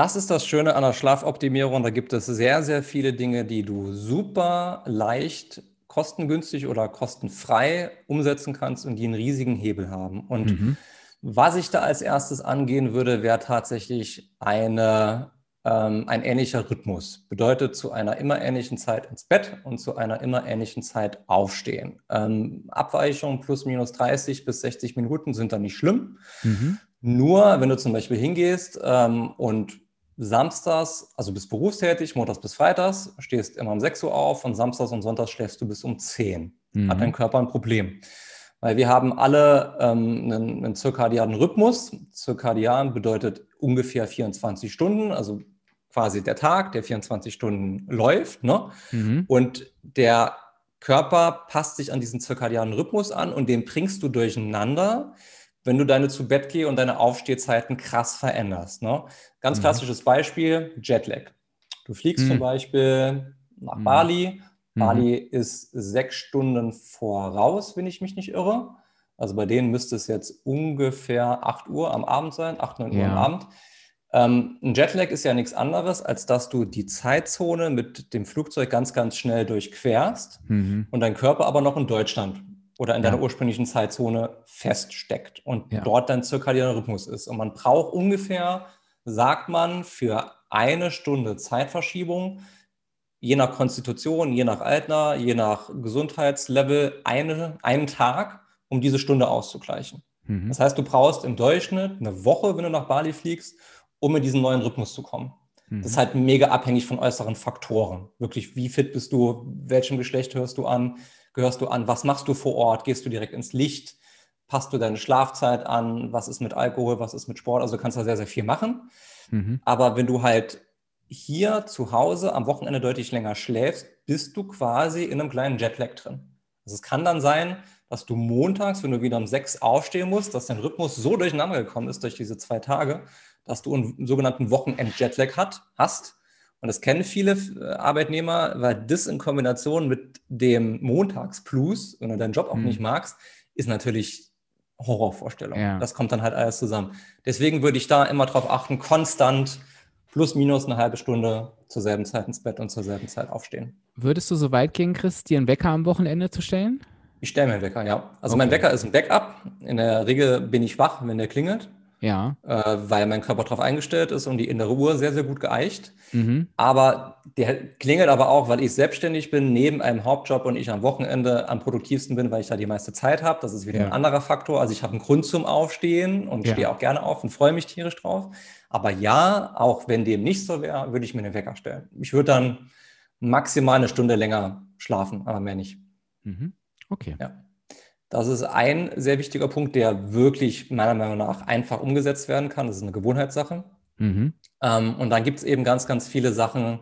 Das ist das Schöne an der Schlafoptimierung. Da gibt es sehr, sehr viele Dinge, die du super leicht, kostengünstig oder kostenfrei umsetzen kannst und die einen riesigen Hebel haben. Und mhm. was ich da als erstes angehen würde, wäre tatsächlich eine, ähm, ein ähnlicher Rhythmus. Bedeutet zu einer immer ähnlichen Zeit ins Bett und zu einer immer ähnlichen Zeit aufstehen. Ähm, Abweichungen plus minus 30 bis 60 Minuten sind da nicht schlimm. Mhm. Nur, wenn du zum Beispiel hingehst ähm, und samstags, also bist berufstätig, montags bis freitags, stehst immer um 6 Uhr auf und samstags und sonntags schläfst du bis um 10. Mhm. Hat dein Körper ein Problem. Weil wir haben alle ähm, einen, einen zirkadianen Rhythmus. Zirkadian bedeutet ungefähr 24 Stunden, also quasi der Tag, der 24 Stunden läuft. Ne? Mhm. Und der Körper passt sich an diesen zirkadianen Rhythmus an und den bringst du durcheinander, wenn du deine zu Bett geh und deine Aufstehzeiten krass veränderst. Ne? Ganz mhm. klassisches Beispiel, Jetlag. Du fliegst mhm. zum Beispiel nach mhm. Bali. Mhm. Bali ist sechs Stunden voraus, wenn ich mich nicht irre. Also bei denen müsste es jetzt ungefähr 8 Uhr am Abend sein, 8, 9 Uhr am Abend. Ähm, ein Jetlag ist ja nichts anderes, als dass du die Zeitzone mit dem Flugzeug ganz, ganz schnell durchquerst mhm. und dein Körper aber noch in Deutschland oder in ja. deiner ursprünglichen Zeitzone feststeckt und ja. dort dein zirkadianer Rhythmus ist. Und man braucht ungefähr, sagt man, für eine Stunde Zeitverschiebung, je nach Konstitution, je nach Alter, je nach Gesundheitslevel, eine, einen Tag, um diese Stunde auszugleichen. Mhm. Das heißt, du brauchst im Durchschnitt eine Woche, wenn du nach Bali fliegst, um in diesen neuen Rhythmus zu kommen. Mhm. Das ist halt mega abhängig von äußeren Faktoren. Wirklich, wie fit bist du, welchem Geschlecht hörst du an, gehörst du an, was machst du vor Ort, gehst du direkt ins Licht, passt du deine Schlafzeit an, was ist mit Alkohol, was ist mit Sport, also du kannst da sehr, sehr viel machen. Mhm. Aber wenn du halt hier zu Hause am Wochenende deutlich länger schläfst, bist du quasi in einem kleinen Jetlag drin. Also es kann dann sein, dass du montags, wenn du wieder um sechs aufstehen musst, dass dein Rhythmus so durcheinander gekommen ist durch diese zwei Tage, dass du einen sogenannten Wochenend-Jetlag hast. Und das kennen viele äh, Arbeitnehmer, weil das in Kombination mit dem Montagsplus, wenn du deinen Job auch hm. nicht magst, ist natürlich Horrorvorstellung. Ja. Das kommt dann halt alles zusammen. Deswegen würde ich da immer darauf achten, konstant plus minus eine halbe Stunde zur selben Zeit ins Bett und zur selben Zeit aufstehen.
Würdest du so weit gehen, Chris, dir einen Wecker am Wochenende zu stellen?
Ich stelle mir einen Wecker, ja. Also okay. mein Wecker ist ein Backup. In der Regel bin ich wach, wenn der klingelt.
Ja.
Äh, weil mein Körper darauf eingestellt ist und die innere Uhr sehr, sehr gut geeicht. Mhm. Aber der klingelt aber auch, weil ich selbstständig bin, neben einem Hauptjob und ich am Wochenende am produktivsten bin, weil ich da die meiste Zeit habe. Das ist wieder ja. ein anderer Faktor. Also ich habe einen Grund zum Aufstehen und ja. stehe auch gerne auf und freue mich tierisch drauf. Aber ja, auch wenn dem nicht so wäre, würde ich mir einen Wecker stellen. Ich würde dann maximal eine Stunde länger schlafen, aber mehr nicht.
Mhm. Okay.
Ja. Das ist ein sehr wichtiger Punkt, der wirklich meiner Meinung nach einfach umgesetzt werden kann. Das ist eine Gewohnheitssache. Mhm. Ähm, und dann gibt es eben ganz, ganz viele Sachen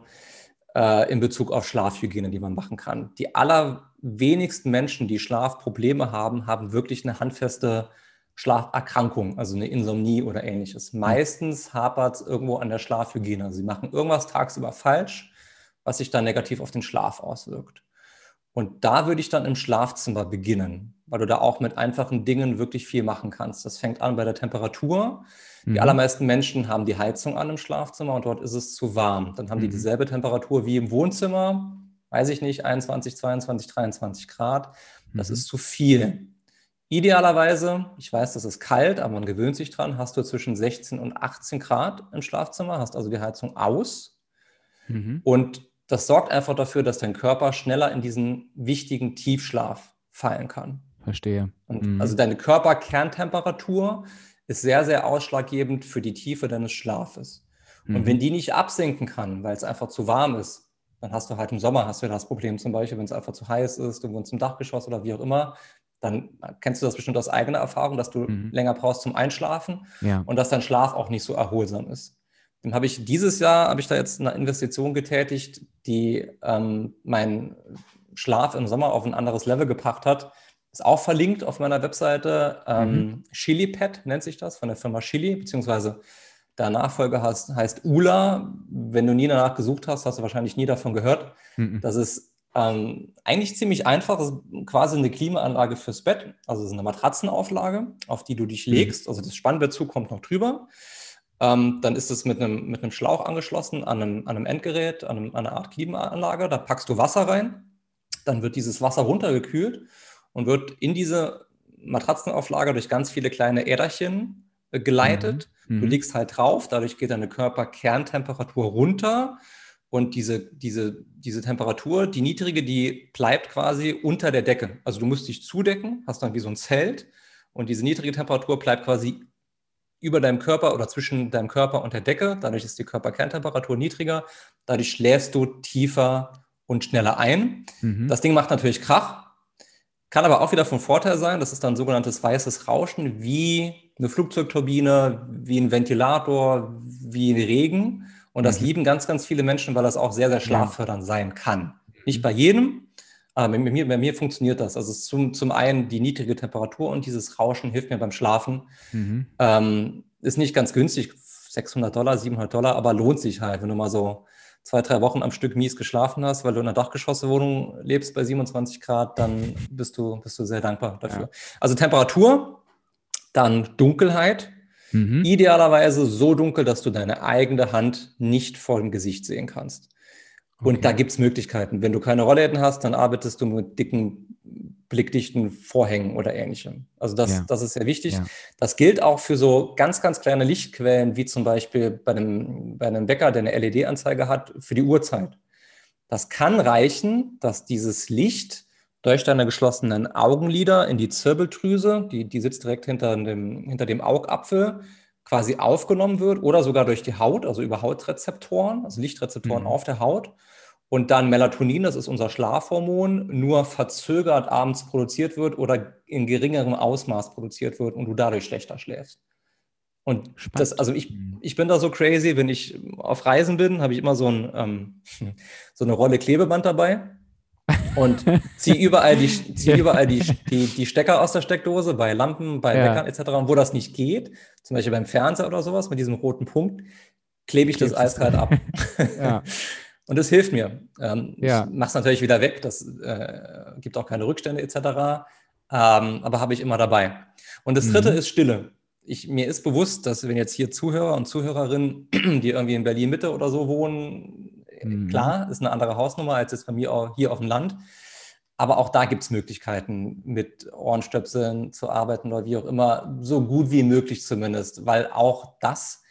äh, in Bezug auf Schlafhygiene, die man machen kann. Die allerwenigsten Menschen, die Schlafprobleme haben, haben wirklich eine handfeste Schlaferkrankung, also eine Insomnie oder ähnliches. Mhm. Meistens hapert es irgendwo an der Schlafhygiene. Sie machen irgendwas tagsüber falsch, was sich dann negativ auf den Schlaf auswirkt. Und da würde ich dann im Schlafzimmer beginnen, weil du da auch mit einfachen Dingen wirklich viel machen kannst. Das fängt an bei der Temperatur. Die mhm. allermeisten Menschen haben die Heizung an im Schlafzimmer und dort ist es zu warm. Dann haben mhm. die dieselbe Temperatur wie im Wohnzimmer, weiß ich nicht, 21, 22, 23 Grad. Das mhm. ist zu viel. Idealerweise, ich weiß, das ist kalt, aber man gewöhnt sich dran, hast du zwischen 16 und 18 Grad im Schlafzimmer, hast also die Heizung aus. Mhm. Und das sorgt einfach dafür, dass dein Körper schneller in diesen wichtigen Tiefschlaf fallen kann.
Verstehe.
Mhm. Also deine Körperkerntemperatur ist sehr, sehr ausschlaggebend für die Tiefe deines Schlafes. Mhm. Und wenn die nicht absinken kann, weil es einfach zu warm ist, dann hast du halt im Sommer hast du das Problem zum Beispiel, wenn es einfach zu heiß ist, du wohnst im Dachgeschoss oder wie auch immer, dann kennst du das bestimmt aus eigener Erfahrung, dass du mhm. länger brauchst zum Einschlafen ja. und dass dein Schlaf auch nicht so erholsam ist. Dann habe ich dieses Jahr, habe ich da jetzt eine Investition getätigt, die ähm, meinen Schlaf im Sommer auf ein anderes Level gebracht hat. Ist auch verlinkt auf meiner Webseite. Ähm, mhm. ChiliPad nennt sich das, von der Firma Chili, beziehungsweise der Nachfolger heißt, heißt ULA. Wenn du nie danach gesucht hast, hast du wahrscheinlich nie davon gehört. Mhm. Das ist ähm, eigentlich ziemlich einfach. Das ist quasi eine Klimaanlage fürs Bett. Also es ist eine Matratzenauflage, auf die du dich mhm. legst. Also das Spannbettzug kommt noch drüber. Ähm, dann ist es mit einem, mit einem Schlauch angeschlossen an einem, an einem Endgerät, an, einem, an einer Art Klimaanlage. Da packst du Wasser rein. Dann wird dieses Wasser runtergekühlt und wird in diese Matratzenauflage durch ganz viele kleine Äderchen äh, geleitet. Mhm. Du mhm. liegst halt drauf, dadurch geht deine Körperkerntemperatur runter und diese, diese, diese Temperatur, die niedrige, die bleibt quasi unter der Decke. Also du musst dich zudecken, hast dann wie so ein Zelt und diese niedrige Temperatur bleibt quasi über deinem Körper oder zwischen deinem Körper und der Decke. Dadurch ist die Körperkerntemperatur niedriger. Dadurch schläfst du tiefer und schneller ein. Mhm. Das Ding macht natürlich Krach. Kann aber auch wieder von Vorteil sein. Das ist dann sogenanntes weißes Rauschen, wie eine Flugzeugturbine, wie ein Ventilator, wie ein Regen. Und das mhm. lieben ganz, ganz viele Menschen, weil das auch sehr, sehr schlaffördernd sein kann. Nicht bei jedem, aber bei mir, bei mir funktioniert das. Also zum, zum einen die niedrige Temperatur und dieses Rauschen hilft mir beim Schlafen. Mhm. Ähm, ist nicht ganz günstig, 600 Dollar, 700 Dollar, aber lohnt sich halt, wenn du mal so zwei, drei Wochen am Stück mies geschlafen hast, weil du in einer Dachgeschosswohnung lebst bei 27 Grad, dann bist du, bist du sehr dankbar dafür. Ja. Also Temperatur, dann Dunkelheit. Mhm. Idealerweise so dunkel, dass du deine eigene Hand nicht vor dem Gesicht sehen kannst. Und okay. da gibt es Möglichkeiten. Wenn du keine Rollläden hast, dann arbeitest du mit dicken blickdichten Vorhängen oder ähnlichem. Also das, ja. das ist sehr wichtig. Ja. Das gilt auch für so ganz, ganz kleine Lichtquellen, wie zum Beispiel bei einem, bei einem Bäcker, der eine LED-Anzeige hat, für die Uhrzeit. Das kann reichen, dass dieses Licht durch deine geschlossenen Augenlider in die Zirbeldrüse, die, die sitzt direkt hinter dem, hinter dem Augapfel, quasi aufgenommen wird oder sogar durch die Haut, also über Hautrezeptoren, also Lichtrezeptoren mhm. auf der Haut und dann Melatonin, das ist unser Schlafhormon, nur verzögert abends produziert wird oder in geringerem Ausmaß produziert wird und du dadurch schlechter schläfst. Und Spannend. das, also ich, mhm. ich bin da so crazy, wenn ich auf Reisen bin, habe ich immer so, ein, ähm, so eine Rolle Klebeband dabei und ziehe überall, die, zieh überall die, die, die Stecker aus der Steckdose, bei Lampen, bei ja. Weckern etc. Und wo das nicht geht, zum Beispiel beim Fernseher oder sowas mit diesem roten Punkt, klebe ich Klebst das eiskalt ab. Ja. Und das hilft mir. Ähm, ja. Ich mache es natürlich wieder weg, das äh, gibt auch keine Rückstände etc. Ähm, aber habe ich immer dabei. Und das dritte mhm. ist Stille. Ich, mir ist bewusst, dass wenn jetzt hier Zuhörer und Zuhörerinnen, die irgendwie in Berlin Mitte oder so wohnen, mhm. klar, ist eine andere Hausnummer als jetzt bei mir hier auf dem Land. Aber auch da gibt es Möglichkeiten, mit Ohrenstöpseln zu arbeiten oder wie auch immer, so gut wie möglich zumindest, weil auch das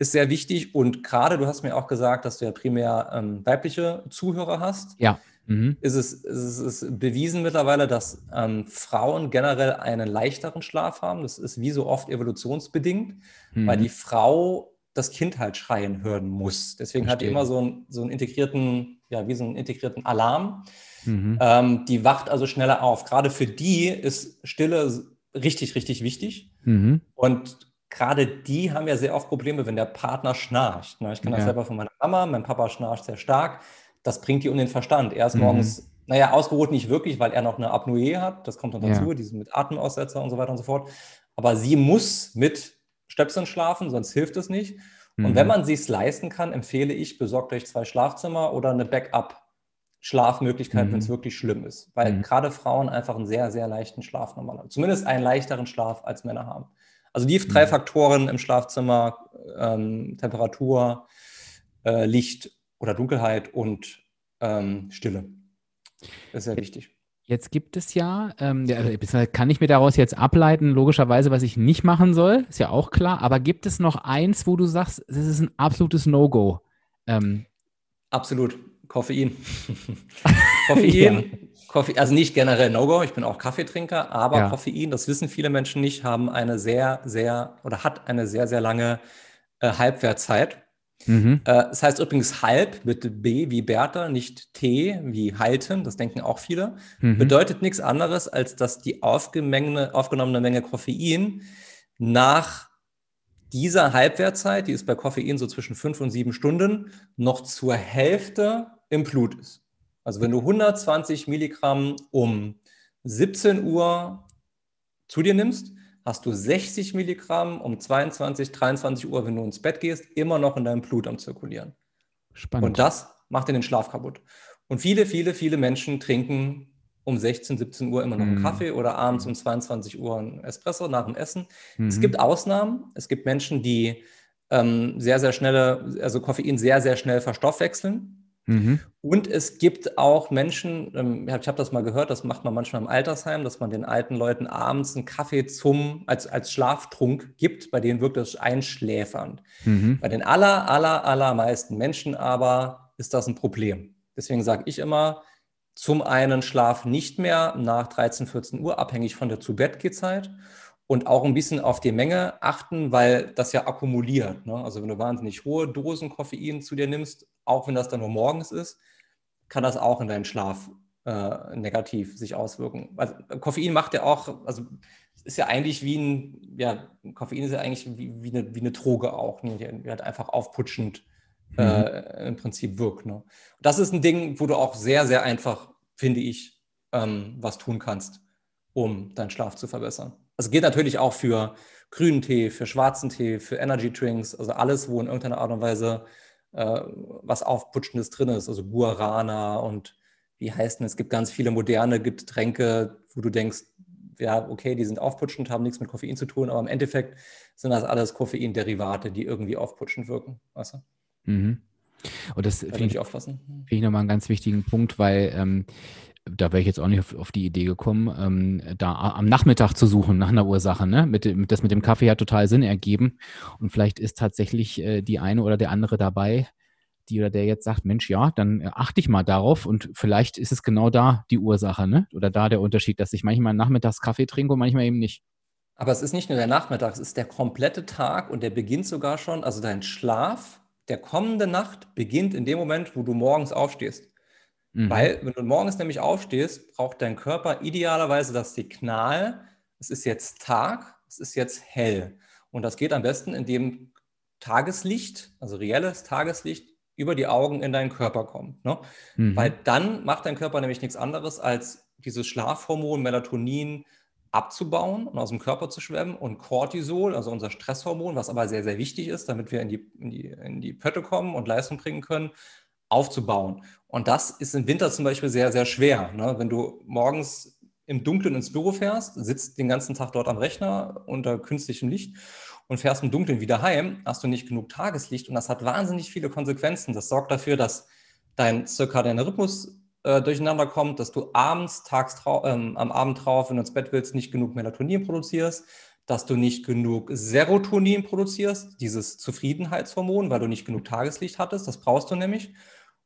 ist sehr wichtig. Und gerade, du hast mir auch gesagt, dass du ja primär ähm, weibliche Zuhörer hast.
Ja.
Mhm. Ist, es, ist es bewiesen mittlerweile, dass ähm, Frauen generell einen leichteren Schlaf haben. Das ist wie so oft evolutionsbedingt, mhm. weil die Frau das Kind halt schreien hören muss. Deswegen Verstehe. hat die immer so, ein, so einen integrierten, ja, wie so einen integrierten Alarm. Mhm. Ähm, die wacht also schneller auf. Gerade für die ist Stille richtig, richtig wichtig. Mhm. Und gerade die haben ja sehr oft Probleme, wenn der Partner schnarcht. Ne? Ich kann ja. das selber von meiner Mama, mein Papa schnarcht sehr stark. Das bringt die um den Verstand. Er ist mhm. morgens, naja, ausgeruht nicht wirklich, weil er noch eine Apnoe hat. Das kommt dann dazu, ja. diese mit Atemaussetzer und so weiter und so fort. Aber sie muss mit Stöpseln schlafen, sonst hilft es nicht. Mhm. Und wenn man sich leisten kann, empfehle ich, besorgt euch zwei Schlafzimmer oder eine Backup. Schlafmöglichkeit, mhm. wenn es wirklich schlimm ist. Weil mhm. gerade Frauen einfach einen sehr, sehr leichten Schlaf normal haben. Zumindest einen leichteren Schlaf als Männer haben. Also die drei mhm. Faktoren im Schlafzimmer, ähm, Temperatur, äh, Licht oder Dunkelheit und ähm, Stille. Das ist sehr wichtig.
Jetzt gibt es ja, ähm, ja, also, kann ich mir daraus jetzt ableiten, logischerweise, was ich nicht machen soll, ist ja auch klar, aber gibt es noch eins, wo du sagst, das ist ein absolutes No-Go? Ähm,
Absolut. Koffein. Koffein, Koffein, also nicht generell No-Go, ich bin auch Kaffeetrinker, aber ja. Koffein, das wissen viele Menschen nicht, haben eine sehr, sehr oder hat eine sehr, sehr lange äh, Halbwertzeit. Mhm. Äh, das heißt übrigens halb mit B wie Bertha, nicht T wie halten, das denken auch viele. Mhm. Bedeutet nichts anderes, als dass die aufgenommene Menge Koffein nach dieser Halbwertzeit, die ist bei Koffein so zwischen fünf und sieben Stunden, noch zur Hälfte im Blut ist. Also wenn du 120 Milligramm um 17 Uhr zu dir nimmst, hast du 60 Milligramm um 22, 23 Uhr, wenn du ins Bett gehst, immer noch in deinem Blut am Zirkulieren. Spannend. Und das macht dir den Schlaf kaputt. Und viele, viele, viele Menschen trinken um 16, 17 Uhr immer noch einen mm. Kaffee oder abends um 22 Uhr einen Espresso nach dem Essen. Mm Es mhm. gibt Ausnahmen. Es gibt Menschen, die ähm, sehr, sehr schnelle, also Koffein sehr, sehr schnell verstoffwechseln. Mhm. Und es gibt auch Menschen, ähm, ich habe das mal gehört, das macht man manchmal im Altersheim, dass man den alten Leuten abends einen Kaffee zum, als, als Schlaftrunk gibt, bei denen wirkt das einschläfernd. Mhm. Bei den aller, aller, allermeisten Menschen aber ist das ein Problem. Deswegen sage ich immer, zum einen Schlaf nicht mehr nach 13, 14 Uhr, abhängig von der Zu-Bett-Gehzeit und auch ein bisschen auf die Menge achten, weil das ja akkumuliert. Ne? Also wenn du wahnsinnig hohe Dosen Koffein zu dir nimmst, auch wenn das dann nur morgens ist, kann das auch in deinen Schlaf äh, negativ sich auswirken. Also, Koffein macht ja auch, also ist ja eigentlich wie ein, ja, Koffein ist ja eigentlich wie, wie, eine, wie eine Droge auch, ne? die, halt einfach aufputschend mhm. äh, im Prinzip wirkt. Ne? Das ist ein Ding, wo du auch sehr, sehr einfach, finde ich, ähm, was tun kannst, um deinen Schlaf zu verbessern. Also geht natürlich auch für grünen Tee, für schwarzen Tee, für Energy Drinks, also alles, wo in irgendeiner Art und Weise äh, was Aufputschendes drin ist, also Guarana und wie heißt denn, es gibt ganz viele moderne Getränke, wo du denkst, ja, okay, die sind aufputschend, haben nichts mit Koffein zu tun, aber im Endeffekt sind das alles Koffeinderivate, die irgendwie aufputschend wirken. Weißt du?
Mhm. Und das finde ich, find ich nochmal einen ganz wichtigen Punkt, weil ähm, da wäre ich jetzt auch nicht auf, auf die Idee gekommen, ähm, da am Nachmittag zu suchen nach einer Ursache. Ne? Mit, mit, das mit dem Kaffee hat total Sinn ergeben. Und vielleicht ist tatsächlich äh, die eine oder der andere dabei, die oder der jetzt sagt, Mensch, ja, dann äh, achte ich mal darauf und vielleicht ist es genau da die Ursache, ne? Oder da der Unterschied, dass ich manchmal nachmittags Kaffee trinke und manchmal eben nicht.
Aber es ist nicht nur der Nachmittag, es ist der komplette Tag und der beginnt sogar schon, also dein Schlaf der kommende Nacht beginnt in dem Moment, wo du morgens aufstehst. Mhm. Weil, wenn du morgens nämlich aufstehst, braucht dein Körper idealerweise das Signal, es ist jetzt Tag, es ist jetzt hell. Und das geht am besten, indem Tageslicht, also reelles Tageslicht, über die Augen in deinen Körper kommt. Ne? Mhm. Weil dann macht dein Körper nämlich nichts anderes, als dieses Schlafhormon Melatonin abzubauen und aus dem Körper zu schwemmen und Cortisol, also unser Stresshormon, was aber sehr, sehr wichtig ist, damit wir in die, in die, in die Pötte kommen und Leistung bringen können, aufzubauen. Und das ist im Winter zum Beispiel sehr, sehr schwer. Ne? Wenn du morgens im Dunkeln ins Büro fährst, sitzt den ganzen Tag dort am Rechner unter künstlichem Licht und fährst im Dunkeln wieder heim, hast du nicht genug Tageslicht und das hat wahnsinnig viele Konsequenzen. Das sorgt dafür, dass dein zirkadianer Rhythmus äh, durcheinander kommt, dass du abends, tags ähm, am Abend drauf, wenn du ins Bett willst, nicht genug Melatonin produzierst, dass du nicht genug Serotonin produzierst, dieses Zufriedenheitshormon, weil du nicht genug Tageslicht hattest. Das brauchst du nämlich.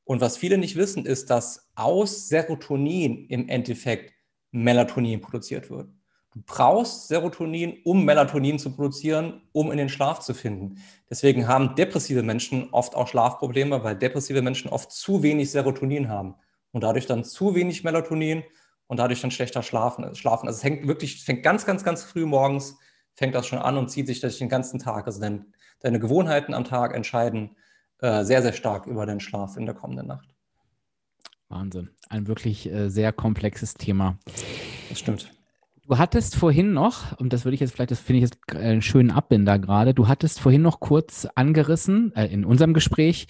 Und was viele nicht wissen, ist, dass aus Serotonin im Endeffekt Melatonin produziert wird. Du brauchst Serotonin, um Melatonin zu produzieren, um in den Schlaf zu finden. Deswegen haben depressive Menschen oft auch Schlafprobleme, weil depressive Menschen oft zu wenig Serotonin haben und dadurch dann zu wenig Melatonin und dadurch dann schlechter schlafen. schlafen. Also es hängt wirklich, fängt ganz, ganz, ganz früh morgens, fängt das schon an und zieht sich durch den ganzen Tag. Also dein, deine Gewohnheiten am Tag entscheiden äh, sehr, sehr stark über den Schlaf in der kommenden Nacht.
Wahnsinn. Ein wirklich äh, sehr komplexes Thema.
Das stimmt.
Du hattest vorhin noch, und das würde ich jetzt vielleicht, das finde ich jetzt einen schönen Abbinder gerade, du hattest vorhin noch kurz angerissen, äh, in unserem Gespräch,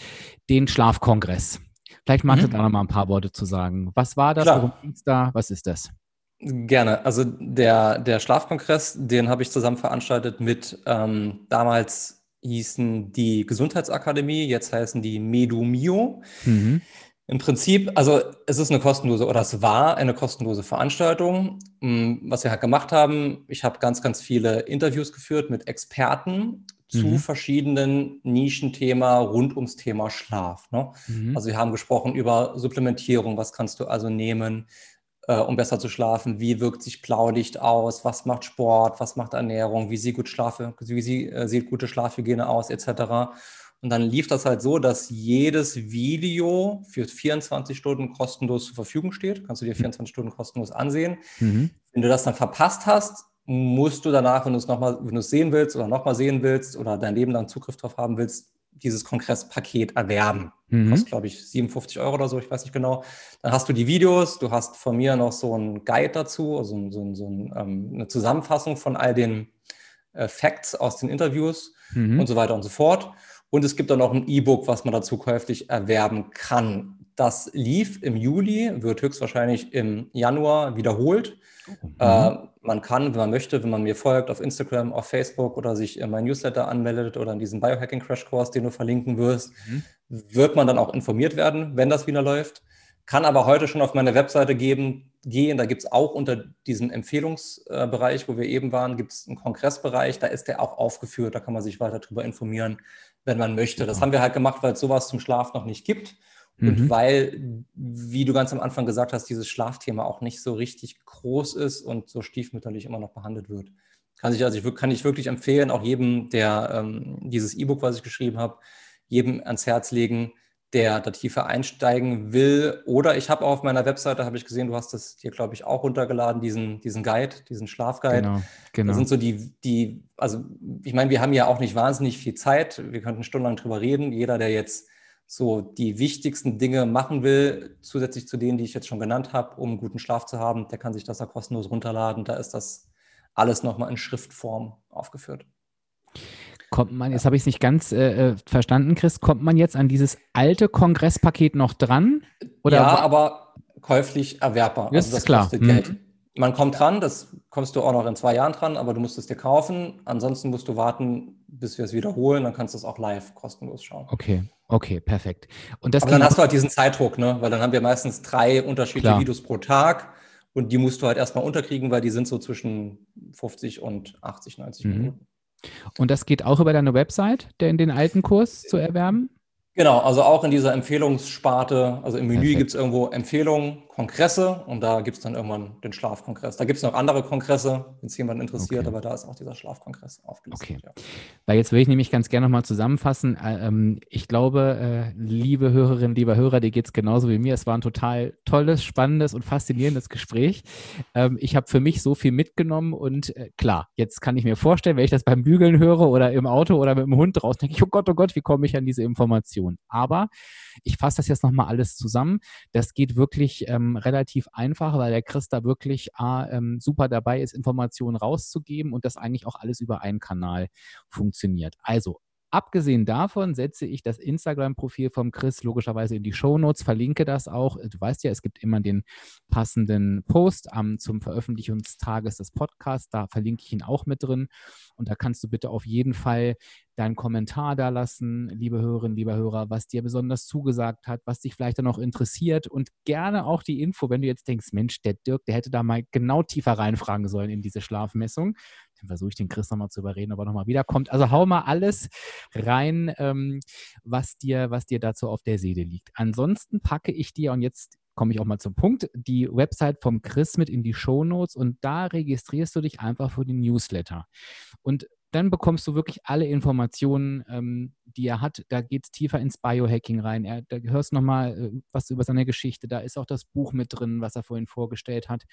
den Schlafkongress. Vielleicht magst mhm. du da noch mal ein paar Worte zu sagen. Was war das? Klar. Worum ging es da? Was ist das?
Gerne. Also der, der Schlafkongress, den habe ich zusammen veranstaltet mit ähm, damals hießen die Gesundheitsakademie, jetzt heißen die Medumio. Mhm. Im Prinzip, also es ist eine kostenlose oder es war eine kostenlose Veranstaltung. Mm, was wir halt gemacht haben, ich habe ganz, ganz viele Interviews geführt mit Experten zu mhm. verschiedenen Nischenthema rund ums Thema Schlaf. Ne? Mhm. Also wir haben gesprochen über Supplementierung, was kannst du also nehmen, äh, um besser zu schlafen, wie wirkt sich Blaulicht aus, was macht Sport, was macht Ernährung, wie sieht, gut Schlafe, wie sie, äh, sieht gute Schlafhygiene aus, etc. Und dann lief das halt so, dass jedes Video für 24 Stunden kostenlos zur Verfügung steht. Kannst du dir 24 Stunden kostenlos ansehen. Mhm. Wenn du das dann verpasst hast, musst du danach, wenn du es nochmal, wenn du es sehen willst oder nochmal sehen willst oder dein Leben lang Zugriff drauf haben willst, dieses Kongresspaket erwerben. Mhm. Kostet, glaube ich, 57 Euro oder so, ich weiß nicht genau. Dann hast du die Videos, du hast von mir noch so einen Guide dazu, also so, so ein, ähm, eine Zusammenfassung von all den äh, Facts aus den Interviews mhm. und so weiter und so fort. Und es gibt dann noch ein E-Book, was man dazu käuflich erwerben kann. Das lief im Juli, wird höchstwahrscheinlich im Januar wiederholt. Mhm. Äh, man kann, wenn man möchte, wenn man mir folgt auf Instagram, auf Facebook oder sich in mein Newsletter anmeldet oder in diesen Biohacking Crash Course, den du verlinken wirst, mhm. wird man dann auch informiert werden, wenn das wieder läuft. Kann aber heute schon auf meine Webseite geben, gehen. Da gibt es auch unter diesem Empfehlungsbereich, wo wir eben waren, gibt es einen Kongressbereich. Da ist der auch aufgeführt. Da kann man sich weiter darüber informieren, wenn man möchte. Das haben wir halt gemacht, weil es sowas zum Schlaf noch nicht gibt. Und mhm. weil, wie du ganz am Anfang gesagt hast, dieses Schlafthema auch nicht so richtig groß ist und so stiefmütterlich immer noch behandelt wird. Kann, sich, also ich, kann ich wirklich empfehlen, auch jedem, der ähm, dieses E-Book, was ich geschrieben habe, jedem ans Herz legen, der da tiefer einsteigen will. Oder ich habe auf meiner Webseite, habe ich gesehen, du hast das hier, glaube ich, auch runtergeladen, diesen, diesen Guide, diesen Schlafguide. Genau, genau. Das sind so die, die, also ich meine, wir haben ja auch nicht wahnsinnig viel Zeit. Wir könnten stundenlang drüber reden. Jeder, der jetzt so die wichtigsten Dinge machen will, zusätzlich zu denen, die ich jetzt schon genannt habe, um guten Schlaf zu haben, der kann sich das da kostenlos runterladen. Da ist das alles nochmal in Schriftform aufgeführt.
Kommt man, jetzt habe ich es nicht ganz äh, äh, verstanden, Chris, kommt man jetzt an dieses alte Kongresspaket noch dran?
Oder ja, aber käuflich erwerbbar.
Das also das ist klar. kostet Geld. Mhm.
Man kommt dran, das kommst du auch noch in zwei Jahren dran, aber du musst es dir kaufen. Ansonsten musst du warten, bis wir es wiederholen. Dann kannst du es auch live kostenlos schauen.
Okay, okay, perfekt. Und das
aber dann hast du halt diesen Zeitdruck, ne? weil dann haben wir meistens drei unterschiedliche klar. Videos pro Tag und die musst du halt erstmal unterkriegen, weil die sind so zwischen 50 und 80, 90 mhm. Minuten.
Und das geht auch über deine Website, der in den alten Kurs zu erwerben?
Genau, also auch in dieser Empfehlungssparte, also im Menü gibt es irgendwo Empfehlungen, Kongresse und da gibt es dann irgendwann den Schlafkongress. Da gibt es noch andere Kongresse, wenn es jemand interessiert, okay. aber da ist auch dieser Schlafkongress aufgelistet.
Okay. Ja. Weil jetzt will ich nämlich ganz gerne nochmal zusammenfassen. Äh, ähm, ich glaube, äh, liebe Hörerinnen, lieber Hörer, dir geht es genauso wie mir. Es war ein total tolles, spannendes und faszinierendes Gespräch. Ähm, ich habe für mich so viel mitgenommen und äh, klar, jetzt kann ich mir vorstellen, wenn ich das beim Bügeln höre oder im Auto oder mit dem Hund draußen, denke ich, oh Gott, oh Gott, wie komme ich an diese Information? Informationen. Aber ich fasse das jetzt nochmal alles zusammen. Das geht wirklich ähm, relativ einfach, weil der Chris da wirklich äh, ähm, super dabei ist, Informationen rauszugeben und das eigentlich auch alles über einen Kanal funktioniert. Also Abgesehen davon setze ich das Instagram-Profil vom Chris logischerweise in die Show Notes, verlinke das auch. Du weißt ja, es gibt immer den passenden Post am, zum Veröffentlichungstages des Podcasts. Da verlinke ich ihn auch mit drin. Und da kannst du bitte auf jeden Fall deinen Kommentar da lassen, liebe Hörerinnen, lieber Hörer, was dir besonders zugesagt hat, was dich vielleicht dann noch interessiert und gerne auch die Info, wenn du jetzt denkst, Mensch, der Dirk, der hätte da mal genau tiefer reinfragen sollen in diese Schlafmessung. Dann versuche ich den Chris nochmal zu überreden, ob er nochmal wiederkommt. Also hau mal alles rein, ähm, was, dir, was dir dazu auf der Seele liegt. Ansonsten packe ich dir, und jetzt komme ich auch mal zum Punkt, die Website vom Chris mit in die Show Notes und da registrierst du dich einfach für den Newsletter. Und dann bekommst du wirklich alle Informationen, ähm, die er hat. Da geht es tiefer ins Biohacking rein. Er, da hörst nochmal äh, was über seine Geschichte. Da ist auch das Buch mit drin, was er vorhin vorgestellt hat.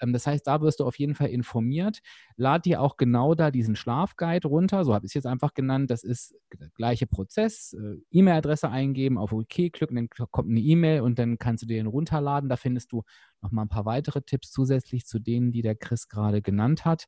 Ähm, das heißt, da wirst du auf jeden Fall informiert. Lad dir auch genau da diesen Schlafguide runter. So habe ich es jetzt einfach genannt. Das ist der gleiche Prozess. Äh, E-Mail-Adresse eingeben, auf OK klicken, dann kommt eine E-Mail und dann kannst du den runterladen. Da findest du nochmal ein paar weitere Tipps zusätzlich zu denen, die der Chris gerade genannt hat.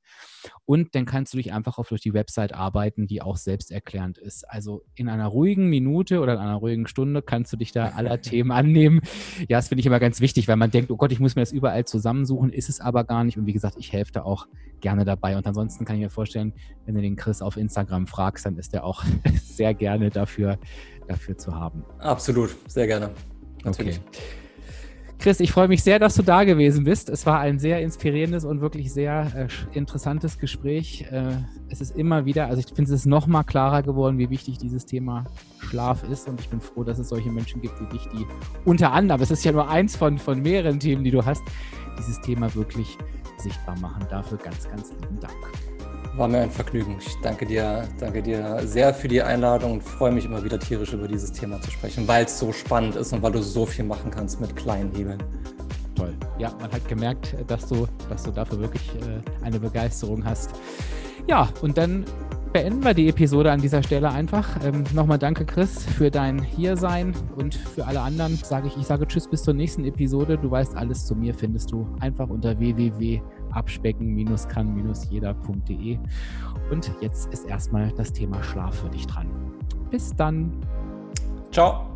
Und dann kannst du dich einfach auf durch die Website arbeiten, die auch selbsterklärend ist. Also in einer ruhigen Minute oder in einer ruhigen Stunde kannst du dich da aller Themen annehmen. Ja, das finde ich immer ganz wichtig, weil man denkt, oh Gott, ich muss mir das überall zusammensuchen, ist es aber gar nicht. Und wie gesagt, ich helfe da auch gerne dabei. Und ansonsten kann ich mir vorstellen, wenn du den Chris auf Instagram fragst, dann ist er auch sehr gerne dafür, dafür zu haben.
Absolut, sehr gerne. Natürlich.
Okay. Chris, ich freue mich sehr, dass du da gewesen bist. Es war ein sehr inspirierendes und wirklich sehr äh, interessantes Gespräch. Äh, es ist immer wieder, also ich finde es ist noch mal klarer geworden, wie wichtig dieses Thema Schlaf ist. Und ich bin froh, dass es solche Menschen gibt wie dich, die unter anderem, es ist ja nur eins von, von mehreren Themen, die du hast, dieses Thema wirklich sichtbar machen. Dafür ganz, ganz lieben Dank.
War mir ein Vergnügen. Ich danke dir, danke dir sehr für die Einladung und freue mich immer wieder tierisch über dieses Thema zu sprechen, weil es so spannend ist und weil du so viel machen kannst mit kleinen Hebeln.
Toll. Ja, man hat gemerkt, dass du, dass du dafür wirklich äh, eine Begeisterung hast. Ja, und dann beenden wir die Episode an dieser Stelle einfach. Ähm, Nochmal danke, Chris, für dein Hiersein und für alle anderen sage ich, ich sage Tschüss bis zur nächsten Episode. Du weißt, alles zu mir findest du einfach unter www abspecken-kann-jeder.de. Und jetzt ist erstmal das Thema Schlaf für dich dran. Bis dann.
Ciao.